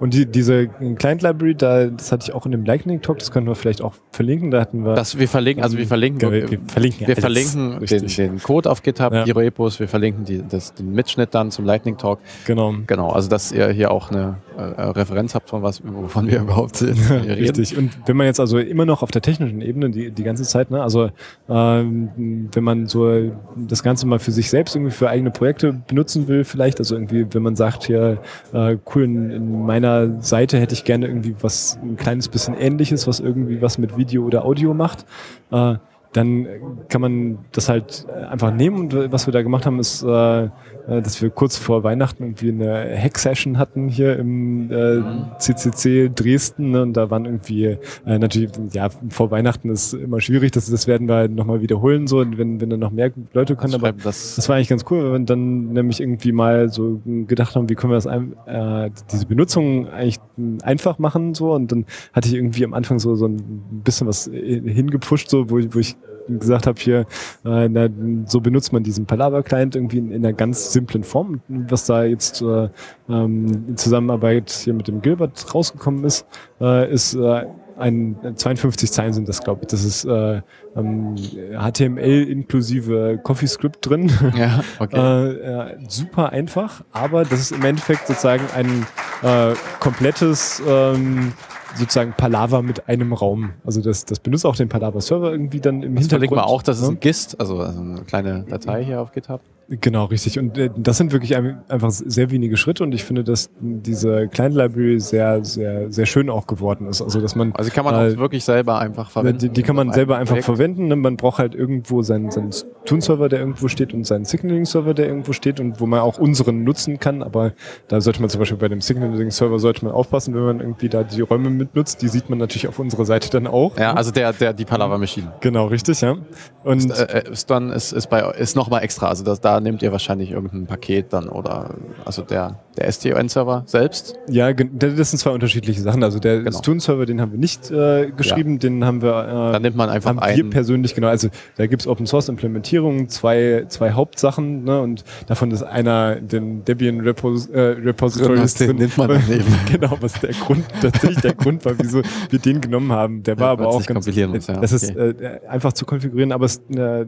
Und die, diese Client-Library, da, das hatte ich auch in dem Lightning-Talk, das können wir vielleicht auch verlinken, da hatten wir... Das, wir verlinken, also wir verlinken... Ja, wir, wir, verlinken, wir verlinken den, den, Code auf GitHub, ja. die Repos, wir verlinken die, das, den Mitschnitt dann zum Lightning-Talk. Genau. Genau, also dass ihr hier auch eine äh, Referenz habt von was, wovon wir überhaupt <laughs> sind. Richtig. Und wenn man jetzt also immer noch auf der technischen Ebene die, die ganze Zeit, ne, also ähm, wenn man so das Ganze mal für sich selbst irgendwie für eigene Projekte benutzen will, vielleicht, also irgendwie, wenn man sagt, hier, äh, cool, in, in meiner Seite hätte ich gerne irgendwie was ein kleines bisschen ähnliches, was irgendwie was mit Video oder Audio macht, äh, dann kann man das halt einfach nehmen und was wir da gemacht haben, ist äh, äh, dass wir kurz vor Weihnachten irgendwie eine Hack-Session hatten hier im äh, CCC Dresden. Ne? Und da waren irgendwie äh, natürlich, ja, vor Weihnachten ist immer schwierig, das, das werden wir nochmal wiederholen, so, wenn, wenn dann noch mehr Leute können. Aber das, das war eigentlich ganz cool, wir dann nämlich irgendwie mal so gedacht haben, wie können wir das ein, äh, diese Benutzung eigentlich einfach machen so und dann hatte ich irgendwie am Anfang so so ein bisschen was hingepusht so wo, wo ich gesagt habe hier äh, na, so benutzt man diesen Palaver Client irgendwie in, in, einer ganz simplen Form was da jetzt äh, ähm, in Zusammenarbeit hier mit dem Gilbert rausgekommen ist äh, ist äh, ein 52 Zeilen sind das, glaube ich. Das ist äh, ähm, HTML inklusive CoffeeScript drin. Ja, <laughs> okay. äh, äh, super einfach, aber das ist im Endeffekt sozusagen ein äh, komplettes ähm, sozusagen Palaver mit einem Raum. Also das, das benutzt auch den Palaver-Server irgendwie dann im das Hintergrund. Das mal auch, dass ne? es ein GIST, also, also eine kleine Datei hier auf GitHub. Genau, richtig. Und äh, das sind wirklich einfach sehr wenige Schritte und ich finde, dass diese Client Library sehr, sehr, sehr schön auch geworden ist. Also, dass man. Also, kann man äh, auch wirklich selber einfach verwenden. Die, die kann man selber einfach Projekt. verwenden. Ne? Man braucht halt irgendwo seinen, seinen Tune-Server, der irgendwo steht und seinen Signaling-Server, der irgendwo steht und wo man auch unseren nutzen kann. Aber da sollte man zum Beispiel bei dem Signaling-Server sollte man aufpassen, wenn man irgendwie da die Räume mitnutzt. Die sieht man natürlich auf unserer Seite dann auch. Ja, also der, der, die Palava Machine. Genau, richtig, ja. Und ist, äh, ist dann, ist, ist bei, ist nochmal extra. Also das, da nehmt ihr wahrscheinlich irgendein Paket dann oder, also der, der STON-Server selbst? Ja, das sind zwei unterschiedliche Sachen. Also der genau. Stun-Server, den haben wir nicht äh, geschrieben, ja. den haben wir. Äh, da nimmt man einfach haben einen. Wir persönlich, genau. Also da gibt's Open Source Implementierungen, zwei, zwei Hauptsachen, ne? Und davon ist einer den Debian Repos, äh, Repository genau, drin. nimmt man daneben. <laughs> genau, was der Grund, tatsächlich der Grund war, wieso wir den genommen haben. Der war ja, aber auch ganz. Muss, ja. Das okay. ist äh, einfach zu konfigurieren, aber es, äh,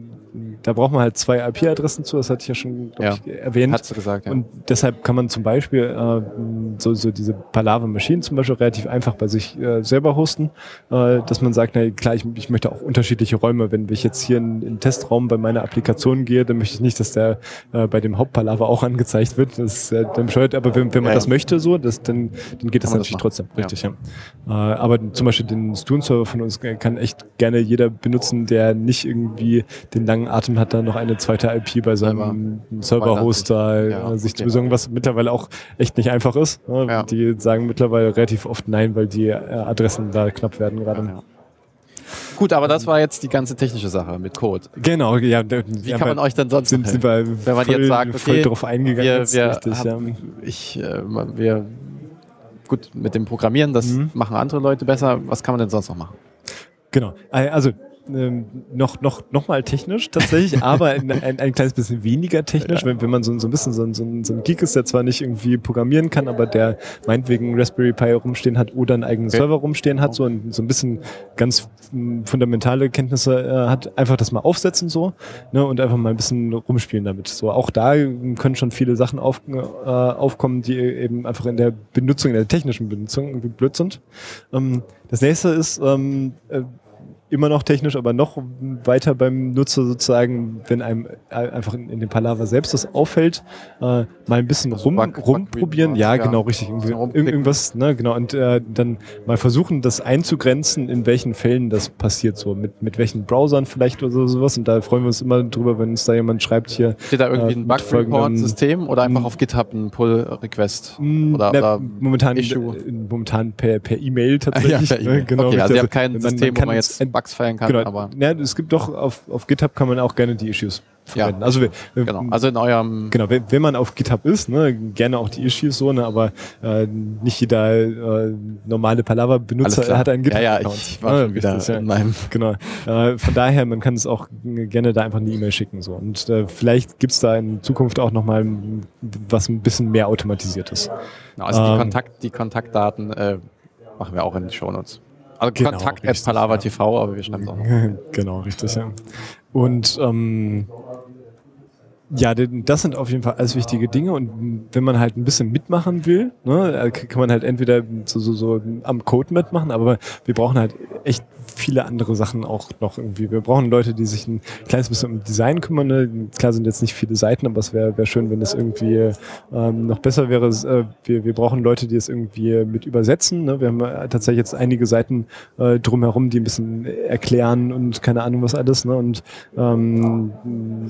da braucht man halt zwei IP-Adressen zu, das hatte ich ja schon ja. ich, erwähnt. Hast du gesagt, ja. Und deshalb kann man zum Beispiel äh, so, so diese Palaver Maschinen zum Beispiel relativ einfach bei sich äh, selber hosten, äh, dass man sagt, na klar, ich, ich möchte auch unterschiedliche Räume. Wenn ich jetzt hier in, in den Testraum bei meiner Applikation gehe, dann möchte ich nicht, dass der äh, bei dem Hauptpalaver auch angezeigt wird. Das ist äh, dann bescheuert, aber wenn, wenn man ja, das möchte so, das, dann, dann geht das natürlich das trotzdem. Richtig, ja. Äh, aber zum Beispiel den Stune-Server von uns kann echt gerne jeder benutzen, der nicht irgendwie den langen Atem hat, da noch eine zweite IP bei seinem Server-Hoster ja, äh, sich okay. zu besorgen, was mittlerweile auch echt nicht einfach ist. Ne? Ja. Die sagen mittlerweile relativ oft nein, weil die äh, Adressen da knapp werden gerade. Ja, Gut, aber das war jetzt die ganze technische Sache mit Code. Genau, ja. Wie kann man euch denn sonst sind Sie bei wenn man voll, jetzt sagt, okay, voll drauf eingegangen wir, wir richtig, haben, ja. ich, äh, wir, gut, mit dem Programmieren, das mhm. machen andere Leute besser. Was kann man denn sonst noch machen? Genau, also ähm, noch, noch, noch mal technisch tatsächlich, <laughs> aber ein, ein, ein, kleines bisschen weniger technisch, ja. wenn, wenn man so, so ein bisschen so, ein, so, ein, so ein Geek ist, der zwar nicht irgendwie programmieren kann, aber der meinetwegen Raspberry Pi rumstehen hat oder einen eigenen okay. Server rumstehen hat, so, ein, so ein bisschen ganz fundamentale Kenntnisse äh, hat, einfach das mal aufsetzen so ne, und einfach mal ein bisschen rumspielen damit. So auch da können schon viele Sachen auf, äh, aufkommen, die eben einfach in der Benutzung, in der technischen Benutzung irgendwie blöd sind. Ähm, das nächste ist, ähm, äh, immer noch technisch, aber noch weiter beim Nutzer sozusagen, wenn einem einfach in, in dem Palaver selbst das auffällt, äh, mal ein bisschen also rum, Bug, rumprobieren. Bug ja, ja, genau, richtig. irgendwas, ne, genau. Und äh, dann mal versuchen, das einzugrenzen, in welchen Fällen das passiert, so mit, mit welchen Browsern vielleicht oder so, sowas. Und da freuen wir uns immer drüber, wenn uns da jemand schreibt hier. Steht da irgendwie äh, ein Bug-Report-System oder einfach auf GitHub ein Pull-Request? Oder, oder momentan, Issue? momentan per E-Mail e tatsächlich. <laughs> ja, per e genau, okay, also ihr habt kein System, wo man jetzt Bugs feiern kann. Genau. Aber ja, es gibt doch auf, auf GitHub kann man auch gerne die Issues verwenden. Ja, also, wir, genau. Also in eurem genau, wenn, wenn, man auf GitHub ist, ne, gerne auch die Issues so, ne, aber äh, nicht jeder äh, normale Palaver-Benutzer hat einen GitHub. Ja, ja, ich war schon wieder ja. in meinem. Genau. Äh, von daher, man kann es auch gerne da einfach eine E-Mail schicken so. Und äh, vielleicht gibt's da in Zukunft auch nochmal was ein bisschen mehr automatisiert ist. Genau, also ähm, die, Kontakt, die Kontaktdaten äh, machen wir auch in die Shownotes. Also genau, Kontakt at Palava TV, aber wir schreiben es auch noch. <laughs> genau, richtig, ja. Und ähm, ja, das sind auf jeden Fall alles wichtige Dinge und wenn man halt ein bisschen mitmachen will, ne, kann man halt entweder so, so, so am Code mitmachen, aber wir brauchen halt echt viele andere Sachen auch noch irgendwie. Wir brauchen Leute, die sich ein kleines bisschen um Design kümmern. Ne? Klar sind jetzt nicht viele Seiten, aber es wäre wär schön, wenn es irgendwie ähm, noch besser wäre. Äh, wir, wir brauchen Leute, die es irgendwie mit übersetzen. Ne? Wir haben äh, tatsächlich jetzt einige Seiten äh, drumherum, die ein bisschen erklären und keine Ahnung was alles. Ne? Und ähm,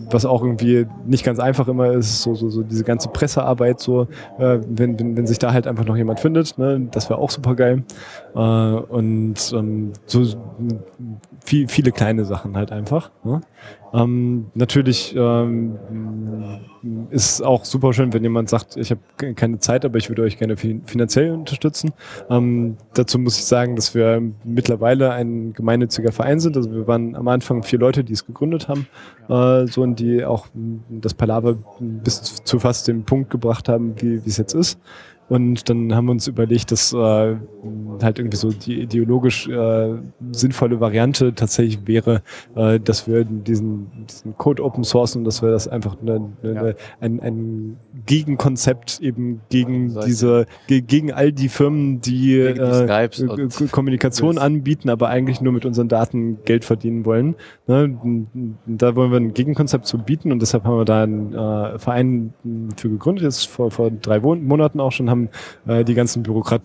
was auch irgendwie nicht ganz einfach immer ist, so, so, so diese ganze Pressearbeit, so, äh, wenn, wenn, wenn sich da halt einfach noch jemand findet, ne, das wäre auch super geil. Äh, und ähm, so viel, viele kleine Sachen halt einfach. Ne? Ähm, natürlich ähm, ist auch super schön, wenn jemand sagt, ich habe keine Zeit, aber ich würde euch gerne finanziell unterstützen. Ähm, dazu muss ich sagen, dass wir mittlerweile ein gemeinnütziger Verein sind. Also wir waren am Anfang vier Leute, die es gegründet haben, äh, so und die auch das Palaver bis zu fast dem Punkt gebracht haben, wie es jetzt ist. Und dann haben wir uns überlegt, dass äh, halt irgendwie so die ideologisch äh, sinnvolle Variante tatsächlich wäre, äh, dass wir diesen, diesen Code open sourcen und dass wir das einfach eine, eine, ja. ein, ein Gegenkonzept eben gegen diese, ge gegen all die Firmen, die, äh, Kommunikation anbieten, aber eigentlich nur mit unseren Daten Geld verdienen wollen. Ne? Da wollen wir ein Gegenkonzept zu bieten und deshalb haben wir da einen äh, Verein für gegründet, jetzt vor, vor drei Monaten auch schon, haben äh, die ganzen Bürokrat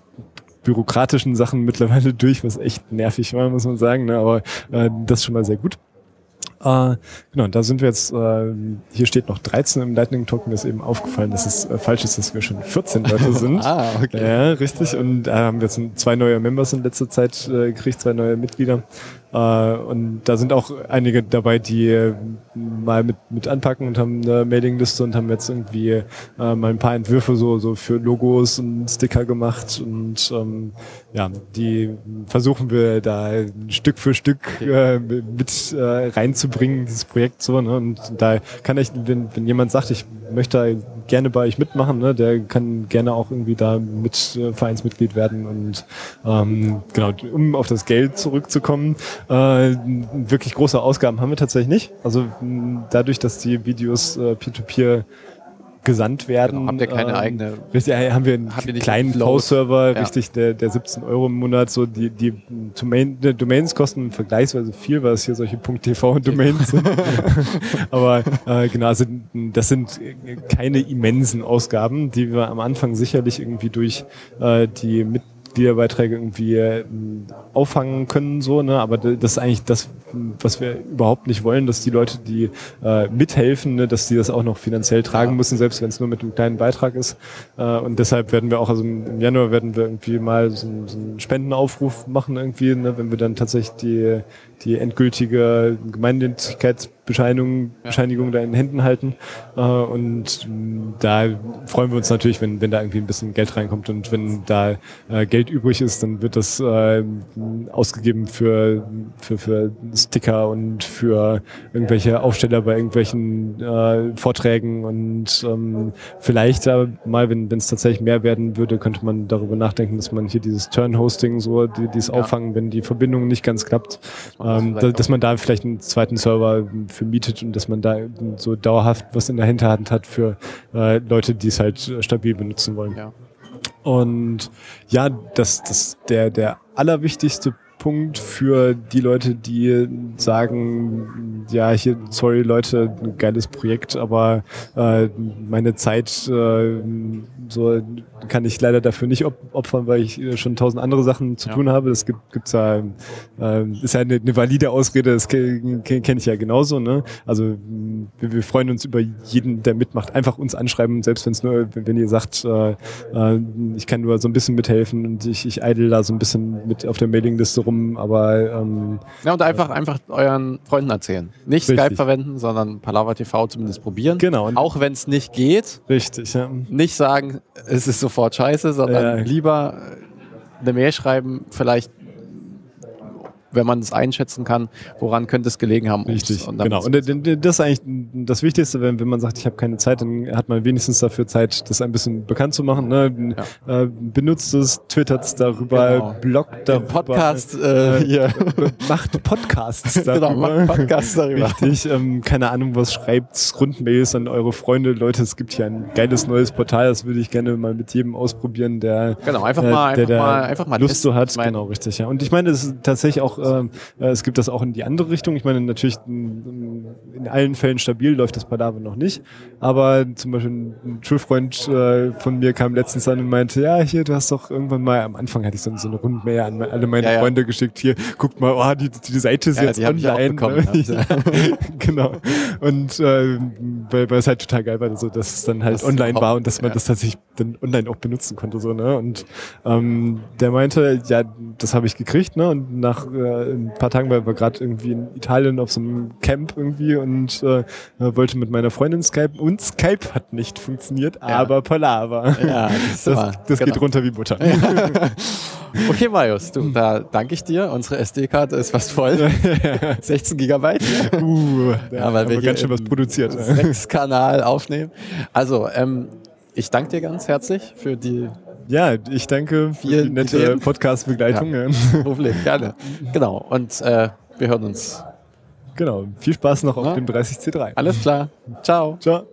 bürokratischen Sachen mittlerweile <laughs> durch, was echt nervig war, muss man sagen. Ne? Aber äh, das ist schon mal sehr gut. Äh, genau, da sind wir jetzt, äh, hier steht noch 13 im Lightning Talk, mir ist eben aufgefallen, dass es äh, falsch ist, dass wir schon 14 Leute <laughs> sind. ah, okay. Ja, richtig. Und da haben wir jetzt zwei neue Members in letzter Zeit äh, gekriegt, zwei neue Mitglieder. Äh, und da sind auch einige dabei, die äh, mal mit, mit anpacken und haben eine Mailingliste und haben jetzt irgendwie äh, mal ein paar Entwürfe so, so für Logos und Sticker gemacht und ähm, ja, die versuchen wir da Stück für Stück äh, mit äh, reinzubringen, dieses Projekt so. Ne? Und da kann ich, wenn, wenn jemand sagt, ich möchte gerne bei euch mitmachen, ne, der kann gerne auch irgendwie da mit äh, Vereinsmitglied werden und ähm, genau, um auf das Geld zurückzukommen. Äh, wirklich große Ausgaben haben wir tatsächlich nicht. Also dadurch, dass die Videos äh, Peer-to-Peer gesandt werden. Genau, habt ihr keine ähm, eigene? Richtig, haben wir einen wir kleinen Flow-Server, ja. richtig, der, der 17 Euro im Monat, so die, die Domain, Domains kosten vergleichsweise viel, weil es hier solche .tv-Domains sind. <laughs> Aber äh, genau, also das sind keine immensen Ausgaben, die wir am Anfang sicherlich irgendwie durch äh, die mit Mitgliederbeiträge irgendwie äh, auffangen können, so, ne? Aber das ist eigentlich das, was wir überhaupt nicht wollen, dass die Leute, die äh, mithelfen, ne, dass die das auch noch finanziell tragen müssen, selbst wenn es nur mit einem kleinen Beitrag ist. Äh, und deshalb werden wir auch, also im Januar werden wir irgendwie mal so, so einen Spendenaufruf machen, irgendwie, ne, wenn wir dann tatsächlich die, die endgültige Gemeinnützigkeits Bescheinigung, da in Händen halten. Äh, und da freuen wir uns natürlich, wenn, wenn da irgendwie ein bisschen Geld reinkommt und wenn da äh, Geld übrig ist, dann wird das äh, ausgegeben für, für, für Sticker und für irgendwelche Aufsteller bei irgendwelchen äh, Vorträgen und ähm, vielleicht äh, mal, wenn es tatsächlich mehr werden würde, könnte man darüber nachdenken, dass man hier dieses Turn-Hosting so, die, dieses ja. Auffangen, wenn die Verbindung nicht ganz klappt, ähm, da, dass man da vielleicht einen zweiten Server für für mietet und dass man da so dauerhaft was in der Hinterhand hat für äh, Leute, die es halt äh, stabil benutzen wollen. Ja. Und ja, das, das der, der allerwichtigste Punkt für die Leute, die sagen, ja, hier, sorry Leute, geiles Projekt, aber äh, meine Zeit äh, so kann ich leider dafür nicht op opfern, weil ich äh, schon tausend andere Sachen zu ja. tun habe. Das gibt gibt's ja, äh, ist ja eine, eine valide Ausrede, das kenne kenn ich ja genauso. Ne? Also wir, wir, freuen uns über jeden, der mitmacht. Einfach uns anschreiben, selbst wenn es nur, wenn ihr sagt, äh, äh, ich kann nur so ein bisschen mithelfen und ich, ich idle da so ein bisschen mit auf der Mailingliste rum, aber ähm, ja und einfach einfach euren Freunden erzählen. Nicht richtig. Skype verwenden, sondern Palaver TV zumindest probieren. Genau. Und auch wenn es nicht geht. Richtig. Ja. Nicht sagen, es ist sofort scheiße, sondern ja. lieber eine Mail schreiben, vielleicht wenn man es einschätzen kann, woran könnte es gelegen haben. Richtig, und genau. Und das ist eigentlich das Wichtigste, wenn, wenn man sagt, ich habe keine Zeit, dann hat man wenigstens dafür Zeit, das ein bisschen bekannt zu machen. Ne? Ja. Äh, benutzt es, twittert es darüber, genau. bloggt darüber. Podcast äh, hier. <laughs> Macht Podcasts darüber. <laughs> genau, macht Podcasts darüber. Richtig, ähm, keine Ahnung, was schreibt, Rundmails an eure Freunde. Leute, es gibt hier ein geiles neues Portal, das würde ich gerne mal mit jedem ausprobieren, der, genau, einfach mal, der, einfach mal, einfach mal Lust so hat. Genau, richtig. Ja. Und ich meine, es ist tatsächlich auch äh, es gibt das auch in die andere Richtung. Ich meine, natürlich in, allen Fällen stabil läuft das Padaver noch nicht. Aber zum Beispiel ein Schulfreund äh, von mir kam letztens an und meinte, ja, hier, du hast doch irgendwann mal, am Anfang hatte ich so, so eine Rundmail an alle meine Ja, ja. Freunde geschickt, hier, guckt mal, oh, die, die Seite ist Ja, jetzt die online. bekommen, ne? ja. <laughs> genau. Und äh, weil, weil es halt total geil war, so, dass es dann halt Das online war und dass man das tatsächlich dann online auch benutzen konnte. So, ne? Und ähm, der meinte, ja, das habe ich gekriegt, ne? Und nach äh, ein paar Tagen war wir gerade irgendwie in Italien auf so einem Camp irgendwie und äh, wollte mit meiner Freundin Skype und Skype hat nicht funktioniert, aber Palaver. Ja, das, <laughs> Das, das genau. geht runter wie Butter. <laughs> Okay, Marius, du, da danke ich dir. Unsere SD-Karte ist fast voll. <laughs> 16 Gigabyte. uh, Ja, haben weil wir ganz schön was produziert. Sechs Kanal aufnehmen. Also, ähm, ich danke dir ganz herzlich für die Ja, ich danke für die Vielen nette Ideen. Podcast-Begleitung. Ja. <laughs> Problem. Gerne. Genau. Und äh, wir hören uns. Genau. Viel Spaß noch auf dem 30C3. Alles klar. Ciao. Ciao.